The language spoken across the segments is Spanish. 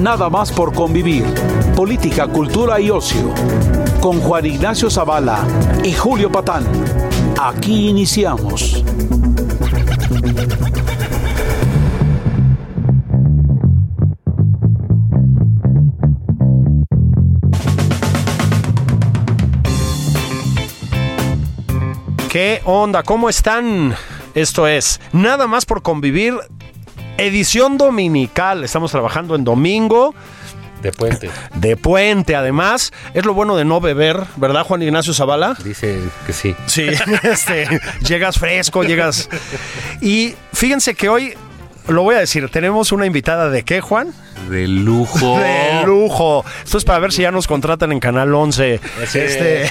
Nada más por convivir. Política, cultura y ocio. Con Juan Ignacio Zavala y Julio Patán. Aquí iniciamos. ¿Qué onda? ¿Cómo están? Esto es Nada más por convivir. Edición dominical. Estamos trabajando en domingo. De puente. De puente, además. Es lo bueno de no beber, ¿verdad, Juan Ignacio Zavala? Dice que sí. Sí, este, llegas fresco, llegas. Y fíjense que hoy, lo voy a decir, tenemos una invitada de qué, Juan? De lujo. De lujo. Esto es para ver si ya nos contratan en Canal 11. Sí. Este,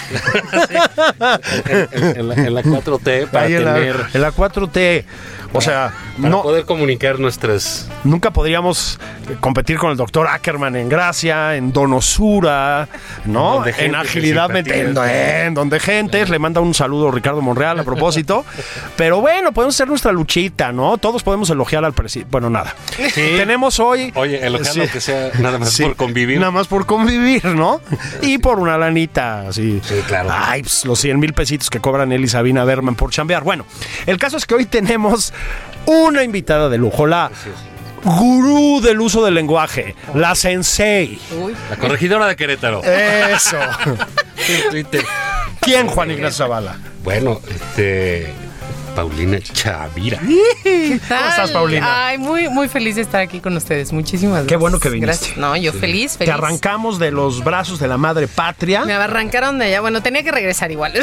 En, en la, en la 4T para ahí en la, tener. en la 4T. O sea, Para no, poder comunicar nuestras. nunca podríamos competir con el doctor Ackerman en Gracia, en Donosura, ¿no? En agilidad metiendo, en donde gentes. Le manda un saludo Ricardo Monreal a propósito. Pero bueno, podemos hacer nuestra luchita, ¿no? Todos podemos elogiar al presidente. Bueno, nada. Tenemos hoy. Oye, elogiar Sí. lo que sea, nada más por convivir. Nada más por convivir, ¿no? Y por una lanita, así. Sí, claro. Ay, pues, los 100 mil pesitos que cobran él y Sabina Berman por chambear. Bueno, el caso es que hoy tenemos una invitada de lujo, la gurú del uso del lenguaje, la sensei. La corregidora de Querétaro. Eso. ¿Quién, Juan Ignacio Zavala? Bueno, este. Paulina Chavira. ¿Cómo estás, Paulina? Ay, muy, muy feliz de estar aquí con ustedes. Muchísimas gracias. Qué bueno que viniste. Gracias. No, yo feliz, Te feliz. arrancamos de los brazos de la madre patria. Me arrancaron de allá. Bueno, tenía que regresar igual.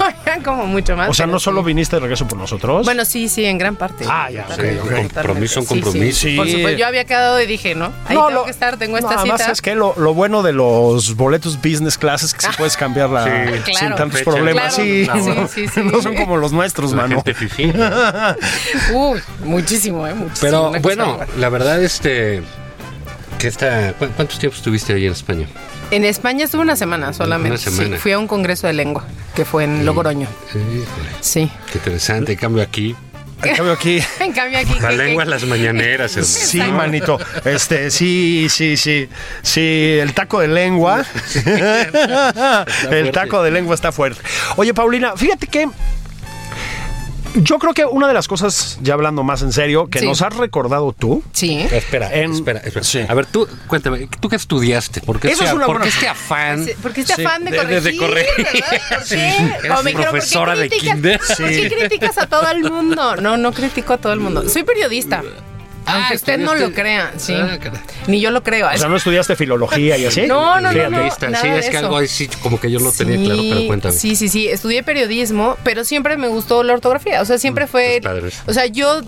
Oigan, como mucho más. O sea, no solo sí. viniste de regreso por nosotros. Bueno, sí, sí, en gran parte. Ah, ya. Compromiso, un Sí, sí. compromiso. Sí. Por supuesto, yo había quedado y dije, ¿no? Ahí No, tengo lo- que estar, tengo no, esta además cita. es que lo, lo bueno de los boletos business class es que si puedes cambiarla Sí. sin Claro. tantos Fecha. problemas. Claro. Sí, Sí, no, sí, sí. no son como los nuestros, La mano. Uy, muchísimo, ¿eh? Muchísimo. Pero bueno, la verdad, este. Que esta, ¿cu- ¿Cuántos tiempos estuviste ahí en España? En España estuve una semana solamente. Una semana. Sí, fui a un congreso de lengua que fue en Logroño. Híjole, Sí. qué interesante. En cambio, aquí, En cambio aquí. En cambio aquí. la ¿qué- lengua en las mañaneras, hermano. Sí, manito. Este, sí, sí, sí. Sí, el taco de lengua. el taco de lengua está fuerte. Oye, Paulina, fíjate que. Yo creo que una de las cosas, ya hablando más en serio, que Sí. nos has recordado tú. Sí. Espera, En- espera, espera. sí. A ver, tú, cuéntame, ¿tú qué estudiaste? ¿Por qué, Esa este, es una por buena- qué este afán? Porque este Sí, afán de de- de- de corregir. ¿verdad? ¿Por qué? O me dijeron, ¿por qué profesora de kinder. ¿Por qué criticas a todo el mundo? No, no critico a todo el mundo. Soy periodista. Aunque usted no lo crea, sí. Ah. Ni yo lo creo. O sea, no estudiaste filología y así. No, no, no, no, nada Sí, es que algo ahí sí, como que yo lo tenía claro, pero cuéntame. Sí, sí, sí. Estudié periodismo, pero siempre me gustó la ortografía. O sea, siempre fue. es padre eso. O sea, yo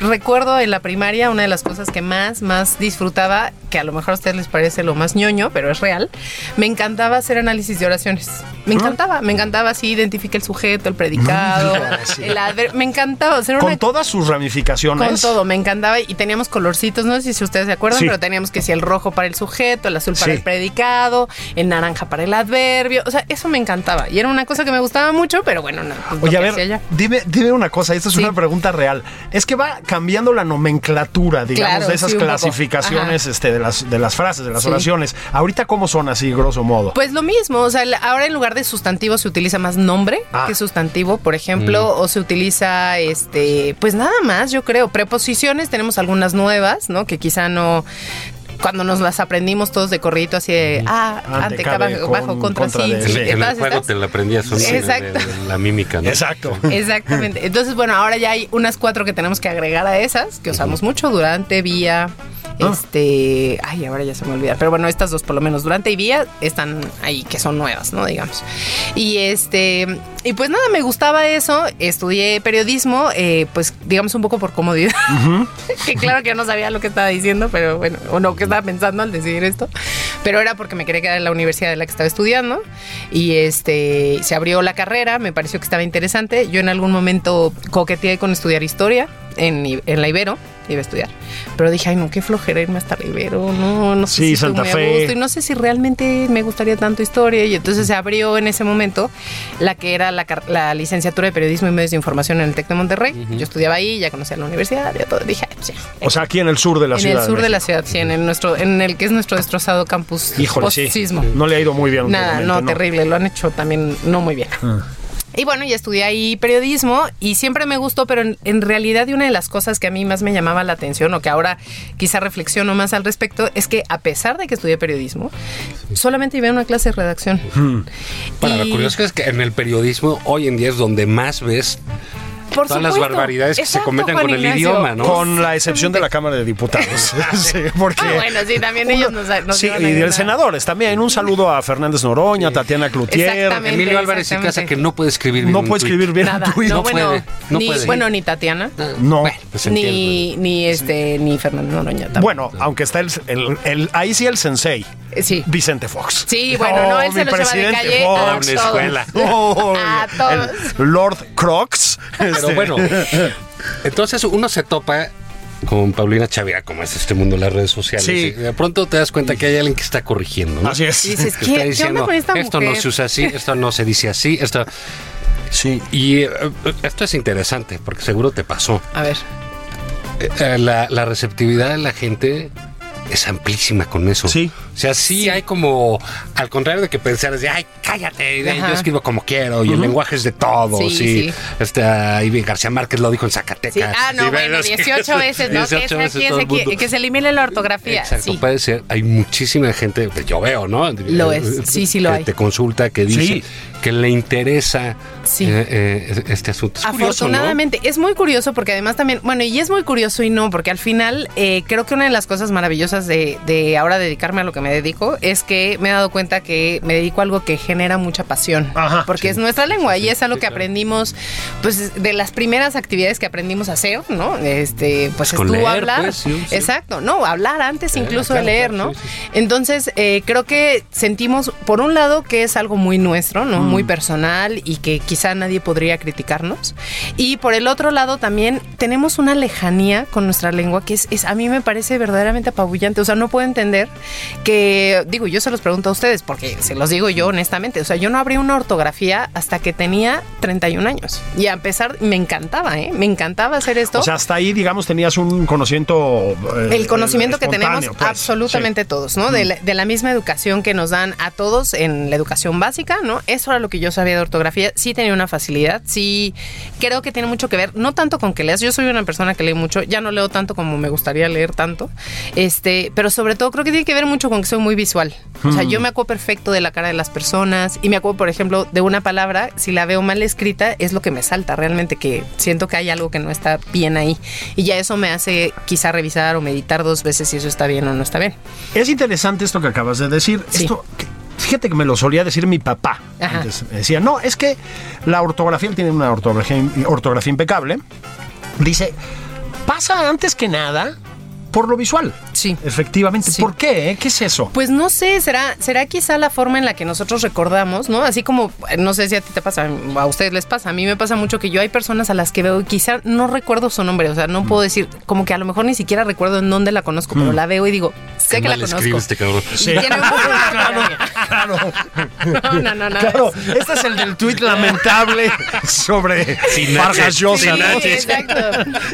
recuerdo en la primaria una de las cosas que más, más disfrutaba, que a lo mejor a ustedes les parece lo más ñoño, pero es real. Me encantaba hacer análisis de oraciones. Me encantaba, me encantaba así, identificar el sujeto, el predicado, el adver- Me encantaba hacer Con una todas sus ramificaciones. con todo, me encantaba y teníamos colorcitos, no sé si ustedes se acuerdan, Sí. pero teníamos que si el rojo para el sujeto, el azul para Sí. el predicado, el naranja para el adverbio, o sea, eso me encantaba y era una cosa que me gustaba mucho, pero bueno, no. pues, Oye, a ver, dime, dime una cosa, esta es una pregunta real. Es que va cambiando la nomenclatura, digamos, Claro, de esas sí, clasificaciones este, de, las, de las frases, de las Sí. oraciones. Ahorita, ¿cómo son así, grosso modo? Pues lo mismo, o sea, ahora en lugar de sustantivo se utiliza más nombre Ah. que sustantivo, por ejemplo, o se utiliza, este, pues nada más, yo creo. Preposiciones tenemos algunas nuevas, ¿no? Que quizá no cuando nos las aprendimos todos de corridito así de ah, Ante, ante, cabe, bajo, con- bajo, contra, contra sí, de- sí, Sí, En el juego te la aprendías son de- de- Exacto. la mímica, ¿no? Exacto. Exactamente. Entonces, bueno, ahora ya hay unas cuatro que tenemos que agregar a esas, que usamos mucho, durante, vía, Este, ay, ahora ya se me olvida. Pero bueno, estas dos, por lo menos Durante y Vía, están ahí, que son nuevas, ¿no? Digamos. Y este, y pues nada, me gustaba eso. Estudié periodismo, eh, pues digamos un poco por comodidad. que claro que yo no sabía lo que estaba diciendo, pero bueno, o no, que estaba pensando al decidir esto. Pero era porque me quería quedar en la universidad de la que estaba estudiando. Y este, se abrió la carrera, me pareció que estaba interesante. Yo en algún momento coqueteé con estudiar historia en, en la Ibero, iba a estudiar. Pero dije, ay, no, qué flojera irme hasta la Ibero, no, no sé Sí, si Santa Fe. gusto y no sé si realmente me gustaría tanto historia. Y entonces se abrió en ese momento la que era la, la licenciatura de periodismo y medios de información en el TEC de Monterrey. Yo estudiaba ahí, ya conocía la universidad, ya todo. Dije, ay, pues ya. O sea, aquí en el sur de la en ciudad. el sur de la México. ciudad, sí, en el, nuestro, en el que es nuestro destrozado campus Híjole, sí. No le ha ido muy bien. Nada, últimamente, no, terrible, lo han hecho también no muy bien. Y bueno, ya estudié ahí periodismo y siempre me gustó, pero en, en realidad una de las cosas que a mí más me llamaba la atención o que ahora quizá reflexiono más al respecto es que a pesar de que estudié periodismo, solamente iba a una clase de redacción. Para lo Y- curioso es que en el periodismo hoy en día es donde más ves Por todas las supuesto. barbaridades que se cometen Juan con el idioma, ¿no? Con la excepción de la Cámara de Diputados. sí, porque. Ah, bueno, sí, también ellos nos, nos Sí, y de senadores también. Un saludo a Fernández Noroña, Tatiana Cloutier. Emilio Álvarez y Casa que no puede escribir bien No un puede escribir bien Nada, un tuit. no, No bueno, puede, no ni, puede. bueno, ni Tatiana, No. Bueno, pues ni, ni este, ni Fernando Noroña tampoco. Bueno, aunque está el, el- el- ahí sí el sensei, Eh, sí. Vicente Fox. Sí, bueno, no, él se mi los lleva de presidente calle Fox. a Una todos. escuela. Oh, A todos. el Lord Crocs. Pero bueno, entonces uno se topa con Paulina Chavira, como es este mundo de las redes sociales. Sí. De pronto te das cuenta que hay alguien que está corrigiendo, ¿no? Así es. Y dices, Que ¿qué, está qué onda diciendo, con esta esto no se usa así, esto no se dice así, esto... Sí. Y eh, esto es interesante, porque seguro te pasó. A ver. Eh, eh, la, la receptividad de la gente es amplísima con eso. Sí. O sea, sí, hay como, al contrario de que pensaras de, ay, cállate, de- yo escribo como quiero y el lenguaje es de todos. Sí, y sí. Este, ahí García Márquez lo dijo en Zacatecas. Sí, ah, no, bueno, ves, 18 veces, ¿no? Que, 18 es- veces aquí es todo el aquí- mundo. que se elimine la ortografía. Exacto, sí. puede ser. Hay muchísima gente que yo veo, ¿no? Lo es, sí, sí lo que hay. Te consulta, que dice Sí. que le interesa Sí. eh, eh, este asunto. Es curioso, ¿no? Afortunadamente, es muy curioso porque además también, bueno, y es muy curioso y no, porque al final eh, creo que una de las cosas maravillosas de, de ahora dedicarme a lo que me dedico es que me he dado cuenta que me dedico a algo que genera mucha pasión. Ajá, porque sí. es nuestra lengua y es algo sí, que claro. aprendimos, pues de las primeras actividades que aprendimos a hacer, ¿no? Este, pues estuvo leer, hablar. pues, sí, sí. Exacto, no, hablar antes Eh, incluso claro, de leer, claro, ¿no? sí, sí. Entonces, eh, creo que sentimos, por un lado, que es algo muy nuestro, ¿no? Muy personal y que quizá nadie podría criticarnos. Y por el otro lado, también tenemos una lejanía con nuestra lengua que es, es- a mí me parece verdaderamente apabullante. O sea, no puedo entender que, digo, yo se los pregunto a ustedes, porque se los digo yo honestamente. O sea, yo no abrí una ortografía hasta que tenía 31 años. Y a pesar, me encantaba, ¿eh? Me encantaba hacer esto. O sea, hasta ahí, digamos, tenías un conocimiento. eh, El conocimiento que tenemos pues. absolutamente todos, ¿no? De la, de la misma educación que nos dan a todos en la educación básica, ¿no? Eso era lo que yo sabía de ortografía. Sí tenía una facilidad, sí creo que tiene mucho que ver, no tanto con que leas, yo soy una persona que lee mucho, ya no leo tanto como me gustaría leer tanto, este, pero sobre todo creo que tiene que ver mucho con que soy muy visual. O sea, yo me acuerdo perfecto de la cara de las personas y me acuerdo, por ejemplo, de una palabra, si la veo mal escrita, es lo que me salta realmente, que siento que hay algo que no está bien ahí. Y ya eso me hace quizá revisar o meditar dos veces si eso está bien o no está bien. Es interesante esto que acabas de decir. Sí. Esto, fíjate que me lo solía decir mi papá. Antes. Me decía, no, es que la ortografía, él tiene una ortografía, ortografía impecable. Dice, pasa antes que nada por lo visual. Sí. Efectivamente. Sí. ¿Por qué? eh? ¿Qué es eso? Pues no sé, será, será quizá la forma en la que nosotros recordamos, ¿no? Así como, eh, no sé si a ti te pasa, a ustedes les pasa, a mí me pasa mucho que yo hay personas a las que veo y quizá no recuerdo su nombre, o sea, no puedo decir, como que a lo mejor ni siquiera recuerdo en dónde la conozco, pero la veo y digo, sé Qué que la conozco. escribe este cabrón. Y tiene muy buena ortografía. No, no, no, no. Claro, este es el del tuit lamentable sobre Vargas Llosa, Sí, exacto.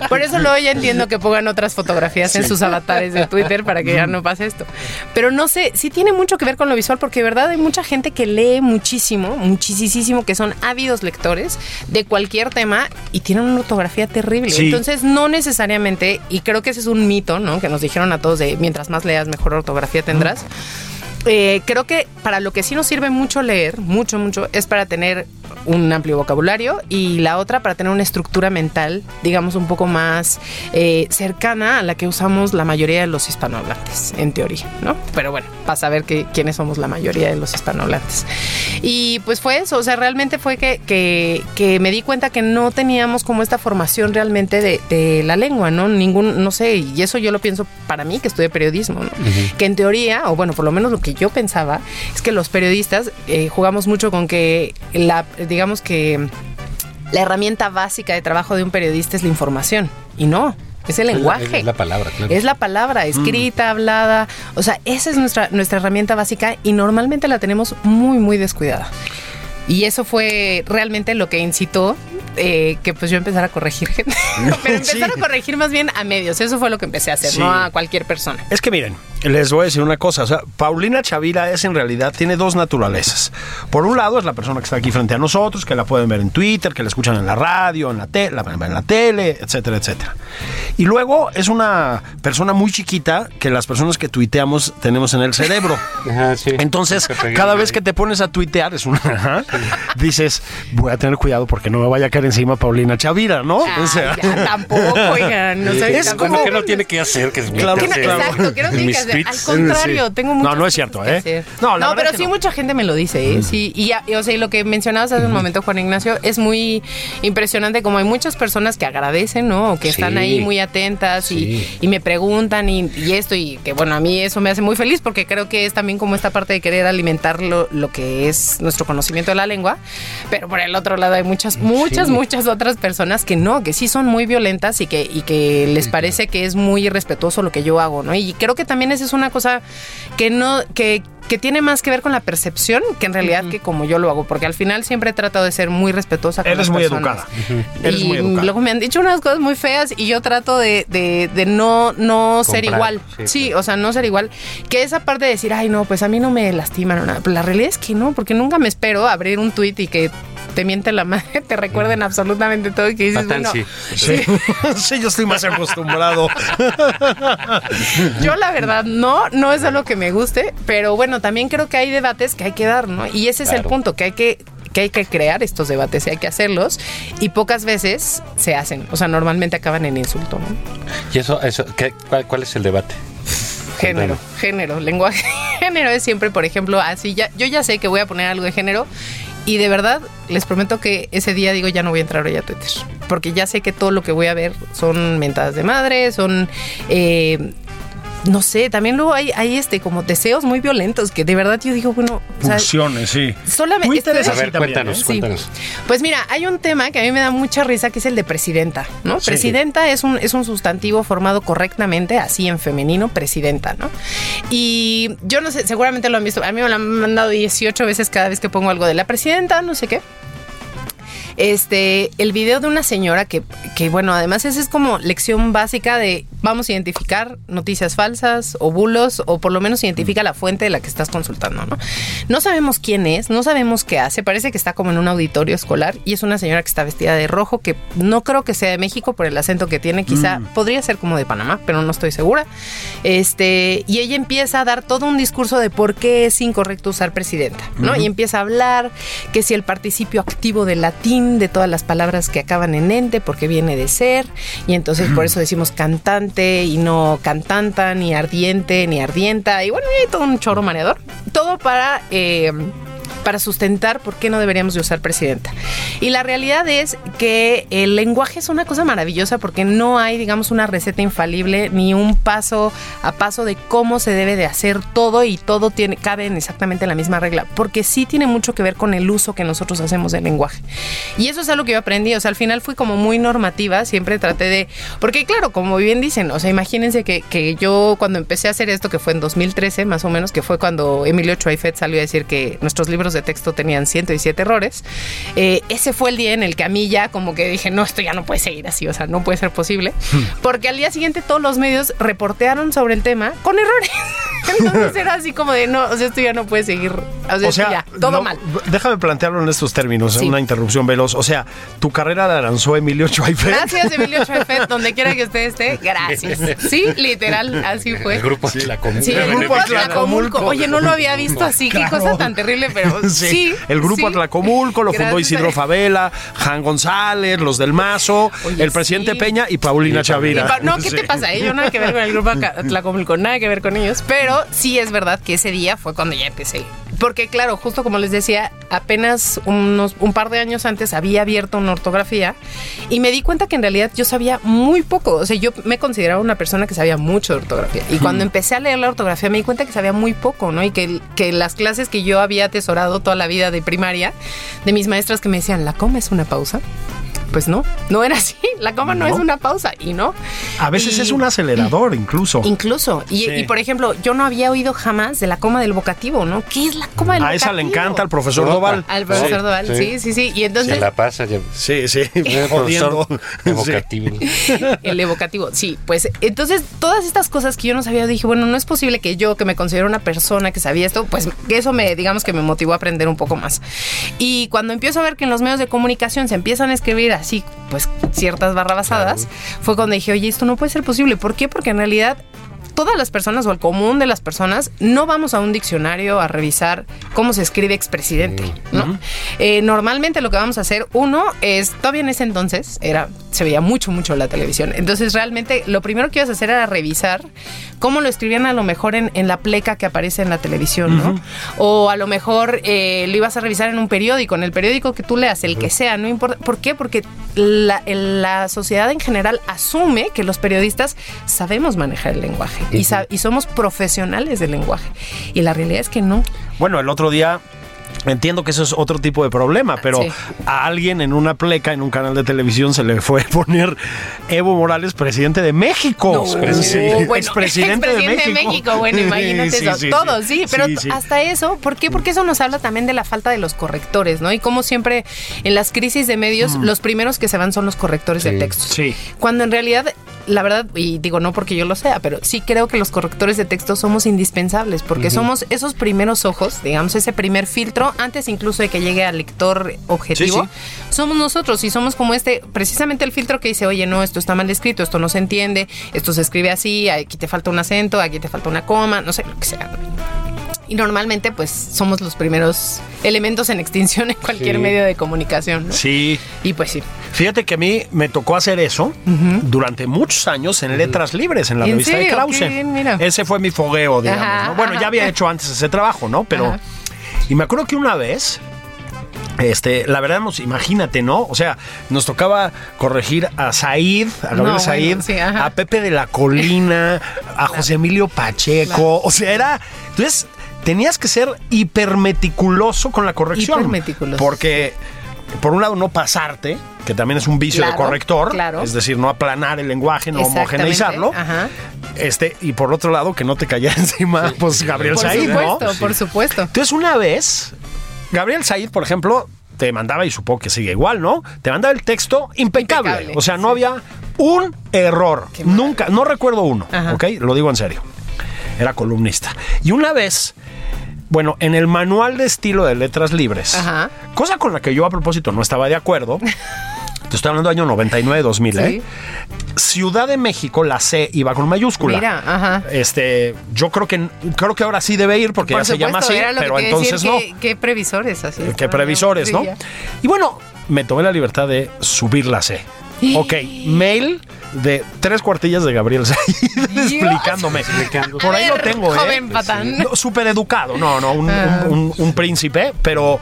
Por eso luego ya entiendo que pongan otras fotografías en sus avatares de Twitter para que ya no pase esto. Pero no sé, sí tiene mucho que ver con lo visual porque de verdad hay mucha gente que lee muchísimo, muchísimo, que son ávidos lectores de cualquier tema y tienen una ortografía terrible. Sí. Entonces no necesariamente, y creo que ese es un mito, ¿no? Que nos dijeron a todos de mientras más leas, mejor ortografía tendrás. Eh, creo que para lo que sí nos sirve mucho leer, mucho, mucho, es para tener un amplio vocabulario y la otra para tener una estructura mental, digamos, un poco más eh, cercana a la que usamos la mayoría de los hispanohablantes, en teoría, ¿no? Pero bueno, para saber que, quiénes somos la mayoría de los hispanohablantes. Y pues fue eso, o sea, realmente fue que, que, que me di cuenta que no teníamos como esta formación realmente de, de la lengua, ¿no? Ningún, no sé, y eso yo lo pienso para mí, que estudié periodismo, ¿no? Que en teoría, o bueno, por lo menos lo que yo pensaba, es que los periodistas eh, jugamos mucho con que la, digamos que la herramienta básica de trabajo de un periodista es la información. Y no, es el lenguaje. Es la palabra, claro. Es la palabra, escrita, hablada. O sea, esa es nuestra, nuestra herramienta básica y normalmente la tenemos muy, muy descuidada. Y eso fue realmente lo que incitó eh, que pues yo empezara a corregir gente. Pero empezar a corregir más bien a medios. Eso fue lo que empecé a hacer, Sí. no a cualquier persona. Es que miren, les voy a decir una cosa. O sea, Paulina Chavira es en realidad, tiene dos naturalezas. Por un lado, es la persona que está aquí frente a nosotros, que la pueden ver en Twitter, que la escuchan en la radio, en la, te- la- en la tele, etcétera, etcétera. Y luego es una persona muy chiquita que las personas que tuiteamos tenemos en el cerebro. Ajá, sí. Entonces, cada vez que te pones a tuitear, es una. ajá, dices, voy a tener cuidado porque no me vaya a caer encima Paulina Chavira, ¿no? Ay, ya, tampoco, oigan. No sé, Es tampoco. como- que no tiene que hacer, que es Claro, Que no-. Exacto, que no tiene que hacer. Al contrario, Sí. tengo No, muchas no es cosas cierto, ¿eh? No, la verdad pero que sí no. mucha gente me lo dice, ¿eh? Sí, y, ya- y, o sea, y lo que mencionabas hace un momento, Juan Ignacio, es muy impresionante como hay muchas personas que agradecen, ¿no? O que están Sí. ahí muy atentas Sí. y, y me preguntan y, y esto y que bueno, a mí eso me hace muy feliz porque creo que es también como esta parte de querer alimentar lo, lo que es nuestro conocimiento de la lengua, pero por el otro lado hay muchas, muchas, Sí. muchas otras personas que no, que sí son muy violentas y que, y que les parece que es muy irrespetuoso lo que yo hago, ¿no? Y creo que también esa es una cosa que no, que, que tiene más que ver con la percepción que en realidad que como yo lo hago, porque al final siempre he tratado de ser muy respetuosa con Eres las muy personas. educada. Eres y muy educada. luego me han dicho unas cosas muy feas y yo trato de, de- de no, no ser Comprar, igual. sí, Sí, o sea, no ser igual. Que esa parte de decir, ay, no, pues a mí no me lastiman o nada. Pero la realidad es que no, porque nunca me espero abrir un tuit y que te miente la madre, te recuerden absolutamente todo y que dices, Fatal, bueno, sí. Sí. sí, yo estoy más acostumbrado. Yo la verdad no, no es algo que me guste, pero bueno, también creo que hay debates que hay que dar, ¿no? Y ese es el punto, que hay que que hay que crear estos debates y hay que hacerlos y pocas veces se hacen, o sea, normalmente acaban en insulto, ¿no? ¿Y eso, eso ¿qué- cuál, cuál es el debate? Género, género, lenguaje. Género es siempre, por ejemplo, así ya yo ya sé que voy a poner algo de género y de verdad les prometo que ese día digo ya no voy a entrar hoy a Twitter, porque ya sé que todo lo que voy a ver son mentadas de madre, son eh, no sé, también luego hay, hay este como deseos muy violentos que de verdad yo digo, bueno, o sea, Pulsiones, sí. solamente A ver, también, cuéntanos, Sí. cuéntanos. Pues mira, hay un tema que a mí me da mucha risa que es el de presidenta, ¿no? Sí. Presidenta es un, es un sustantivo formado correctamente, así en femenino, presidenta, ¿no? Y yo no sé, seguramente lo han visto, a mí me lo han mandado 18 veces cada vez que pongo algo de la presidenta, no sé qué. Este, el video de una señora que, que, bueno, además esa es como lección básica de vamos a identificar noticias falsas o bulos o por lo menos identifica la fuente de la que estás consultando, ¿no? No sabemos quién es, no sabemos qué hace, parece que está como en un auditorio escolar y es una señora que está vestida de rojo que no creo que sea de México por el acento que tiene, quizá podría ser como de Panamá, pero no estoy segura. Este, y ella empieza a dar todo un discurso de por qué es incorrecto usar presidenta, ¿no? Y empieza a hablar que si el participio activo del latín de todas las palabras que acaban en ente porque viene de ser y entonces por eso decimos cantante y no cantanta ni ardiente ni ardienta y bueno, y hay todo un chorro mareador. Todo para eh, para sustentar por qué no deberíamos de usar presidenta. Y la realidad es que el lenguaje es una cosa maravillosa porque no hay, digamos, una receta infalible ni un paso a paso de cómo se debe de hacer todo y todo tiene cabe en exactamente la misma regla, porque sí tiene mucho que ver con el uso que nosotros hacemos del lenguaje. Y eso es algo que yo aprendí, o sea, al final fui como muy normativa, siempre traté de, porque claro, como bien dicen, o sea, imagínense que, que yo cuando empecé a hacer esto, que fue en 2013 más o menos, que fue cuando Emilio Choifet salió a decir que nuestros libros de texto tenían 117 errores, eh, ese fue el día en el que a mí ya como que dije, no, esto ya no puede seguir así, o sea, no puede ser posible, porque al día siguiente todos los medios reportearon sobre el tema con errores. Entonces era así como de, no, o sea, esto ya no puede seguir. O sea, O sea, ya, todo no, mal. Déjame plantearlo en estos términos, Sí. una interrupción veloz. O sea, tu carrera la lanzó Emilio Chuaifet. Gracias, Emilio Chuefet, donde quiera que usted esté, gracias. Sí, literal, así fue. El grupo Atlacomulco. Sí, el grupo. Atlacomulco. Oye, no lo había visto así, qué Claro. cosa tan terrible, pero sí. Sí, el grupo sí. Atlacomulco lo fundó Gracias. Isidro Favela, Jan González, los del Mazo, Oye, el presidente sí. Peña y Paulina Y Chavira. pa- No, ¿qué Sí. te pasa? eh? Yo nada que ver con el grupo Atlacomulco, nada que ver con ellos. Pero sí es verdad que ese día fue cuando ya empecé. Porque claro, justo como les decía, apenas unos, un par de años antes había abierto una ortografía y me di cuenta que en realidad yo sabía muy poco. O sea, yo me consideraba una persona que sabía mucho de ortografía. Y cuando empecé a leer la ortografía me di cuenta que sabía muy poco, ¿no? Y que, que las clases que yo había atesorado toda la vida de primaria, de mis maestras que me decían, ¿la coma es una pausa? Pues no, no era así. La coma no, No. es una pausa y no. A veces Y- es un acelerador, incluso. Incluso. Y, Sí. y, por ejemplo, yo no había oído jamás de la coma del vocativo, ¿no? ¿Qué es la coma del A vocativo? esa le encanta al profesor. Doval. Al profesor Sí, Doval, sí, sí. sí, sí. Y entonces. Se la pasa. Ya. Sí, sí, profesor Sí. evocativo. El evocativo, sí. Pues entonces, todas estas cosas que yo no sabía, dije, bueno, no es posible que yo, que me considero una persona que sabía esto, pues que eso me, digamos que me motivó a aprender un poco más. Y cuando empiezo a ver que en los medios de comunicación se empiezan a escribir así, pues ciertas barrabasadas, fue cuando dije, oye, esto no puede ser posible. ¿Por qué? Porque en realidad todas las personas o el común de las personas no vamos a un diccionario a revisar cómo se escribe expresidente, ¿no? Eh, normalmente lo que vamos a hacer, uno, es, todavía en ese entonces, era, se veía mucho, mucho la televisión. Entonces, realmente, lo primero que ibas a hacer era revisar cómo lo escribían a lo mejor en, en la pleca que aparece en la televisión, ¿no? O a lo mejor eh, lo ibas a revisar en un periódico, en el periódico que tú leas, el que sea, no importa. ¿Por qué? Porque la sociedad en general asume que los periodistas sabemos manejar el lenguaje y, y somos profesionales del lenguaje. Y la realidad es que no. Bueno, el otro día entiendo que eso es otro tipo de problema, pero Sí. a alguien en una pleca, en un canal de televisión, se le fue a poner Evo Morales, presidente de México. Sí, bueno, expresidente de expresidente México. Bueno, imagínate Sí, eso. sí, Todo, sí, pero Sí, sí. hasta eso, ¿por qué? Porque eso nos habla también de la falta de los correctores, ¿no? Y como siempre en las crisis de medios, los primeros que se van son los correctores de textos. Mm. Sí. Cuando en realidad, la verdad, y digo no porque yo lo sea, pero sí creo que los correctores de texto somos indispensables, porque somos esos primeros ojos, digamos, ese primer filtro, antes incluso de que llegue al lector objetivo, Sí, somos nosotros y somos como este, precisamente el filtro que dice, oye, no, esto está mal escrito, esto no se entiende, esto se escribe así, aquí te falta un acento, aquí te falta una coma, no sé, lo que sea. Y normalmente, pues, somos los primeros elementos en extinción en cualquier Sí. medio de comunicación, ¿no? Sí. Y pues sí. Fíjate que a mí me tocó hacer eso durante muchos años en Letras Libres, en la ¿En revista de serio? Krause. Qué bien, mira. Ese fue mi fogueo, digamos. Ajá, ¿no? Bueno, ajá. ya había hecho antes ese trabajo, ¿no? Pero. Ajá. Y me acuerdo que una vez. Este, la verdad, nos- imagínate, ¿no? O sea, nos tocaba corregir a Said, a Gabriel No, bueno, Said, sí, a Pepe de la Colina, a José Emilio Pacheco. O sea, era. Entonces, tenías que ser hipermeticuloso con la corrección. Hipermeticuloso. Porque, por un lado, no pasarte, que también es un vicio de corrector. claro. Es decir, no aplanar el lenguaje, no homogeneizarlo. ajá. Este, y por otro lado, que no te cayera encima, pues Gabriel Por Said, ¿no? supuesto, por supuesto. Entonces, una vez, Gabriel Said, por ejemplo, te mandaba, y supongo que sigue igual, ¿no? Te mandaba el texto impecable. Impecable, o sea, no había un error. Nunca, no recuerdo uno, Ajá. ¿ok? Lo digo en serio. Era columnista. Y una vez, bueno, en el manual de estilo de letras libres, Ajá. cosa con la que yo a propósito no estaba de acuerdo. Te estoy hablando del año 99, 2000, ¿eh? Sí. Ciudad de México, la C iba con mayúscula. Mira, ajá. Este, yo creo que creo que ahora sí debe ir porque Por ya se llama así, pero que entonces decir, no. ¿qué, qué previsores así? Qué estaban, previsores, ¿no? Y bueno, me tomé la libertad de subir la C. Ok, mail de tres cuartillas de Gabriel Said explicándome. Por ahí lo ver, tengo, ¿eh? joven patán. No, Súper educado, no, no, un, un- un- un príncipe, pero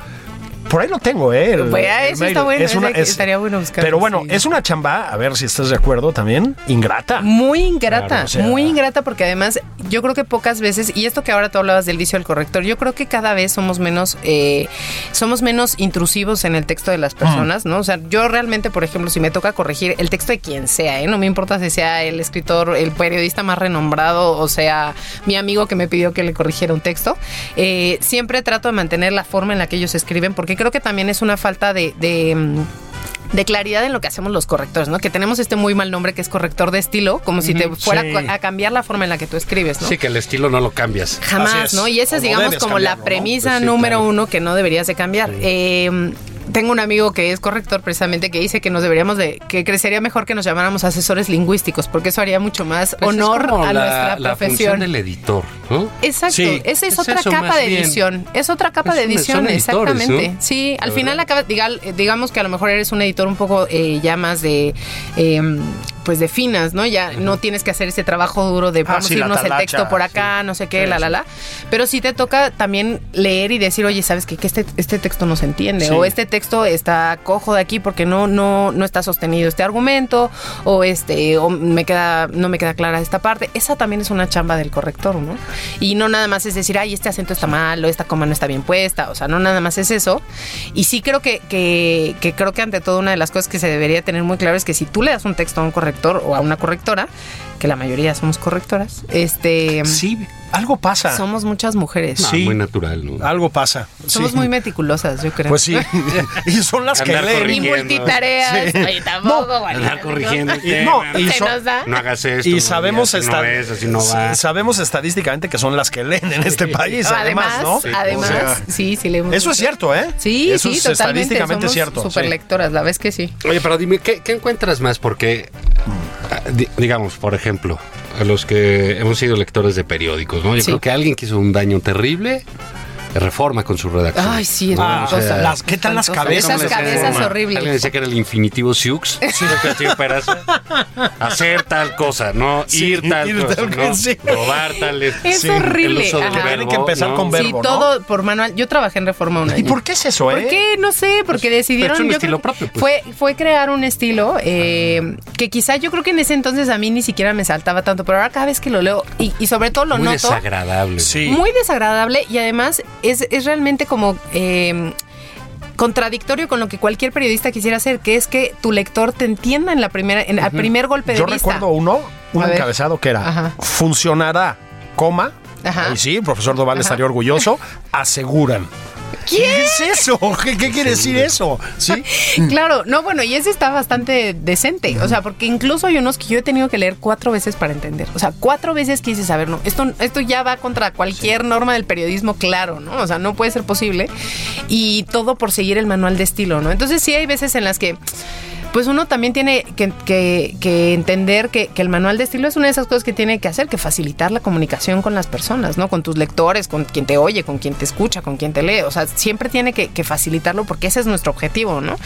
por ahí lo tengo, ¿eh? El- Pues, ah, eso está bueno, Es una- es- estaría bueno buscarlo, Pero bueno, sí. es una chamba, a ver si estás de acuerdo también, ingrata. Muy ingrata, Claro, o sea- muy ingrata porque además yo creo que pocas veces, y esto que ahora tú hablabas del vicio del corrector, yo creo que cada vez somos menos, eh, somos menos intrusivos en el texto de las personas, ¿no? O sea, yo realmente, por ejemplo, si me toca corregir el texto de quien sea, ¿eh? no me importa si sea el escritor, el periodista más renombrado, o sea, mi amigo que me pidió que le corrigiera un texto, eh, siempre trato de mantener la forma en la que ellos escriben, porque creo que también es una falta de... de, mm, de claridad en lo que hacemos los correctores, ¿no? Que tenemos este muy mal nombre que es corrector de estilo, como si te fuera Sí. a cambiar la forma en la que tú escribes, ¿no? Sí, que el estilo no lo cambias. Jamás. ¿no? Y esa es, O digamos, como la premisa Pues sí, número claro. uno que no deberías de cambiar. Eh, tengo un amigo que es corrector precisamente que dice que nos deberíamos de, que crecería mejor que nos llamáramos asesores lingüísticos, porque eso haría mucho más Pues es honor como a la, nuestra la función profesión. del editor, ¿no? Exacto, Sí. esa es, Es otra eso, capa de bien. edición. Es otra capa Es de un- edición, editores, exactamente. ¿no? Sí, al La final verdad. acaba, diga- digamos que a lo mejor eres un editor un poco eh, ya más de eh, pues de finas, ¿no? Ya no tienes que hacer ese trabajo duro de Ah, vamos sí, a la irnos el texto por acá, no sé qué, Sí, la, la, la. Pero sí te toca también leer y decir, oye, ¿sabes qué? Que este, este texto no se entiende. O este texto está cojo de aquí porque no, no, no está sostenido este argumento. O este, o me queda, no me queda clara esta parte. Esa también es una chamba del corrector, ¿no? Y no nada más es decir, ay, este acento está mal, o esta coma no está bien puesta. O sea, no nada más es eso. Y sí creo que, que, que creo que ante todo una de las cosas que se debería tener muy claro es que si tú le das un texto a un corrector o a una correctora, que la mayoría somos correctoras, este Sí, algo pasa. somos muchas mujeres. No, Sí. Muy natural, ¿no? Algo pasa. Somos Sí. muy meticulosas, yo creo. Pues sí. y son las que leen. Y multitareas. Sí. Oye, tampoco. Andar corrigiendo Y no, y Se son- nos da. No hagas esto. Y sabemos, así esta- no es, así no va. sabemos estadísticamente que son las que leen en este país, además, Además, ¿no? además, O sea, sí, sí leemos eso es cierto, ¿eh? Sí, eso sí, es totalmente. estadísticamente somos cierto. Super sí. lectoras, la vez que sí. Oye, pero dime, ¿qué, qué encuentras más? Porque, ah, digamos, por ejemplo, a los que hemos sido lectores de periódicos, ¿no? Yo Sí. creo que alguien que hizo un daño terrible, reforma con su redacción. Ay, sí, es Ah, las- ¿qué tal las cabezas Esas cabezas horribles. Alguien decía que era el infinitivo Siux. Castillo Peraza. Hacer tal cosa, no Sí, ir tal ir cosa, tal ¿no? cosa, sí. robar tal. Es Sí, horrible. Tienen que empezar ¿no? con Sí, verbo, ¿no? todo por manual. Yo trabajé en Reforma un año. ¿Y por qué es eso, eh? ¿Por qué? No sé, porque decidieron. es un yo estilo propio, pues. Fue, fue crear un estilo eh, que quizá yo creo que en ese entonces a mí ni siquiera me saltaba tanto, pero ahora cada vez que lo leo y, y sobre todo lo Muy noto. desagradable. Sí. Muy desagradable y además es, es realmente como. eh, contradictorio con lo que cualquier periodista quisiera hacer, que es que tu lector te entienda en la primera, en el primer golpe de Yo vista. recuerdo uno, un A ver. encabezado que era Ajá. funcionará, coma. Ajá. Y sí, el profesor Doval estaría orgulloso. Aseguran. ¿Qué es eso? ¿Qué, qué quiere decir eso? Sí. Claro, no, bueno, y ese está bastante decente. O sea, porque incluso hay unos que yo he tenido que leer cuatro veces para entender. O sea, cuatro veces quise saber, no, esto, esto ya va contra cualquier norma del periodismo, claro, ¿no? O sea, no puede ser posible. Y todo por seguir el manual de estilo, ¿no? Entonces sí hay veces en las que pues uno también tiene que, que- que entender que, que el manual de estilo es una de esas cosas que tiene que hacer, que facilitar la comunicación con las personas, ¿no? Con tus lectores, con quien te oye, con quien te escucha, con quien te lee. O sea, siempre tiene que, facilitarlo porque ese es nuestro objetivo, ¿no?